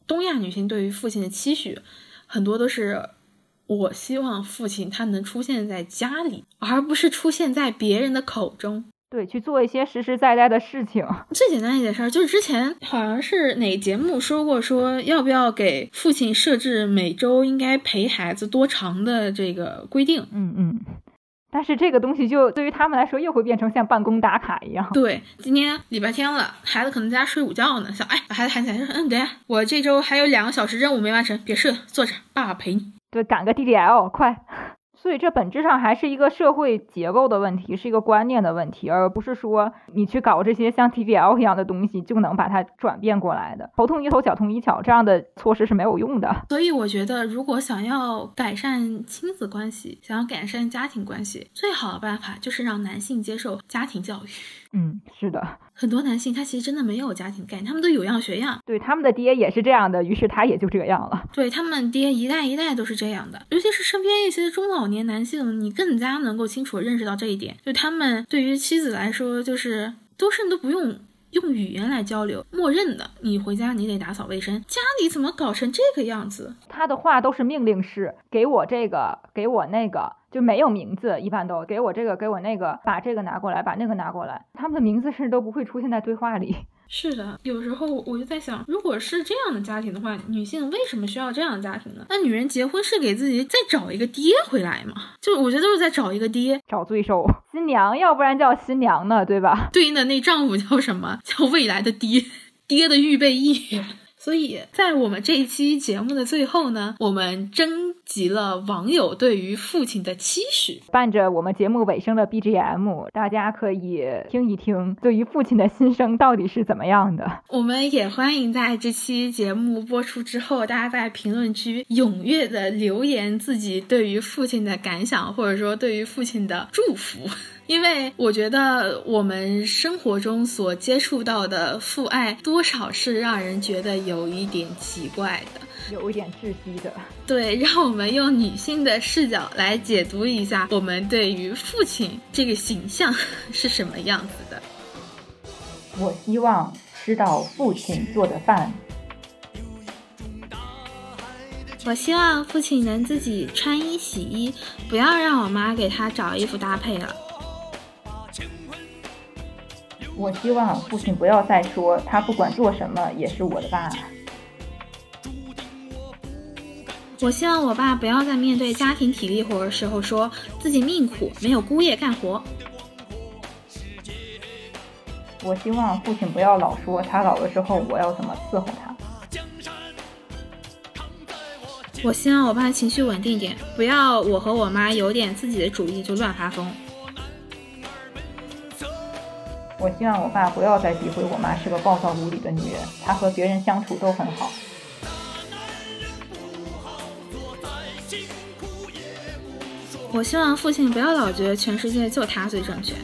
东亚女性对于父亲的期许，很多都是我希望父亲他能出现在家里，而不是出现在别人的口中。对，去做一些实实在在的事情。最简单一件事儿，就是之前好像是哪节目说过，说要不要给父亲设置每周应该陪孩子多长的这个规定。嗯嗯。但是这个东西就对于他们来说又会变成像办公打卡一样。对，今天礼拜天了，孩子可能在家睡午觉呢，想哎把孩子喊起来说，嗯，等下我这周还有两个小时任务没完成，别睡了，坐着，爸爸陪你。对，赶个 DDL，快。所以这本质上还是一个社会结构的问题，是一个观念的问题，而不是说你去搞这些像 TBL 一样的东西就能把它转变过来的。头痛医头，脚痛医脚，这样的措施是没有用的。所以我觉得，如果想要改善亲子关系，想要改善家庭关系，最好的办法就是让男性接受家庭教育。嗯，是的，很多男性他其实真的没有家庭概念，他们都有样学样，对他们的爹也是这样的，于是他也就这样了。对他们爹一代一代都是这样的，尤其是身边一些中老年男性，你更加能够清楚认识到这一点，就他们对于妻子来说，就是都甚至都不用用语言来交流，默认的，你回家你得打扫卫生，家里怎么搞成这个样子？他的话都是命令式，给我这个，给我那个。就没有名字，一般都给我这个，给我那个，把这个拿过来，把那个拿过来。他们的名字甚至都不会出现在对话里。是的，有时候我就在想，如果是这样的家庭的话，女性为什么需要这样的家庭呢？那女人结婚是给自己再找一个爹回来吗？就我觉得都是在找一个爹，找罪受。新娘，要不然叫新娘呢，对吧？对应的那丈夫叫什么？叫未来的爹，爹的预备役。所以在我们这一期节目的最后呢，我们征集了网友对于父亲的期许，伴着我们节目尾声的 BGM，大家可以听一听对于父亲的心声到底是怎么样的。我们也欢迎在这期节目播出之后，大家在评论区踊跃的留言自己对于父亲的感想，或者说对于父亲的祝福。因为我觉得我们生活中所接触到的父爱，多少是让人觉得有一点奇怪的，有一点窒息的。对，让我们用女性的视角来解读一下，我们对于父亲这个形象是什么样子的。我希望吃到父亲做的饭。我希望父亲能自己穿衣洗衣，不要让我妈给他找衣服搭配了。我希望父亲不要再说他不管做什么也是我的爸。我希望我爸不要在面对家庭体力活的时候说自己命苦，没有姑爷干活。我希望父亲不要老说他老了之后我要怎么伺候他。我希望我爸情绪稳定点，不要我和我妈有点自己的主意就乱发疯。我希望我爸不要再诋毁我妈是个暴躁无理的女人，她和别人相处都很好。我希望父亲不要老觉得全世界就他最正确。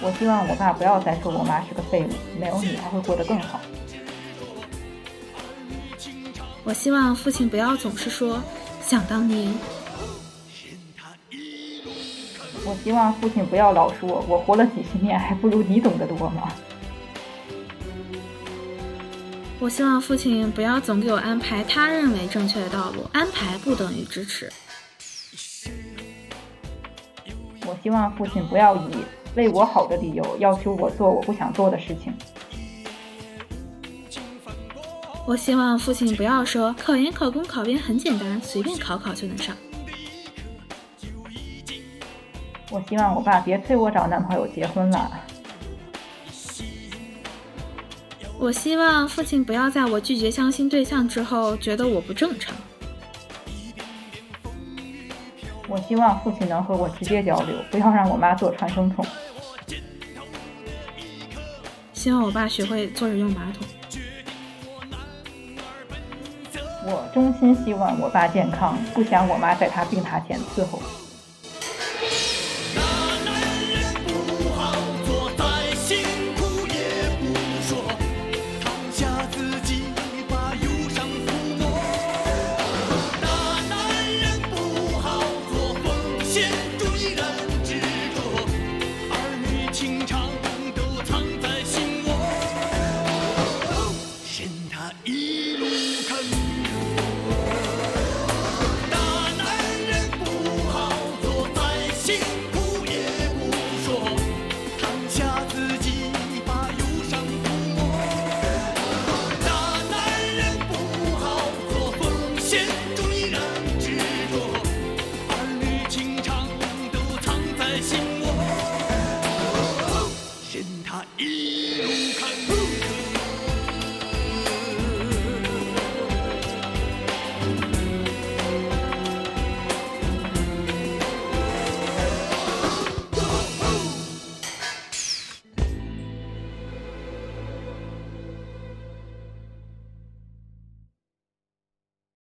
我希望我爸不要再说我妈是个废物，没有你他会过得更好。我希望父亲不要总是说想当年。希望父亲不要老说我活了几十年还不如你懂得多吗？我希望父亲不要总给我安排他认为正确的道路，安排不等于支持。我希望父亲不要以为我好的理由要求我做我不想做的事情。我希望父亲不要说考研、考公、考编很简单，随便考考就能上。我希望我爸别催我找男朋友结婚了。我希望父亲不要在我拒绝相亲对象之后觉得我不正常。我希望父亲能和我直接交流，不要让我妈做传声筒。希望我爸学会坐着用马桶。我衷心希望我爸健康，不想我妈在他病榻前伺候。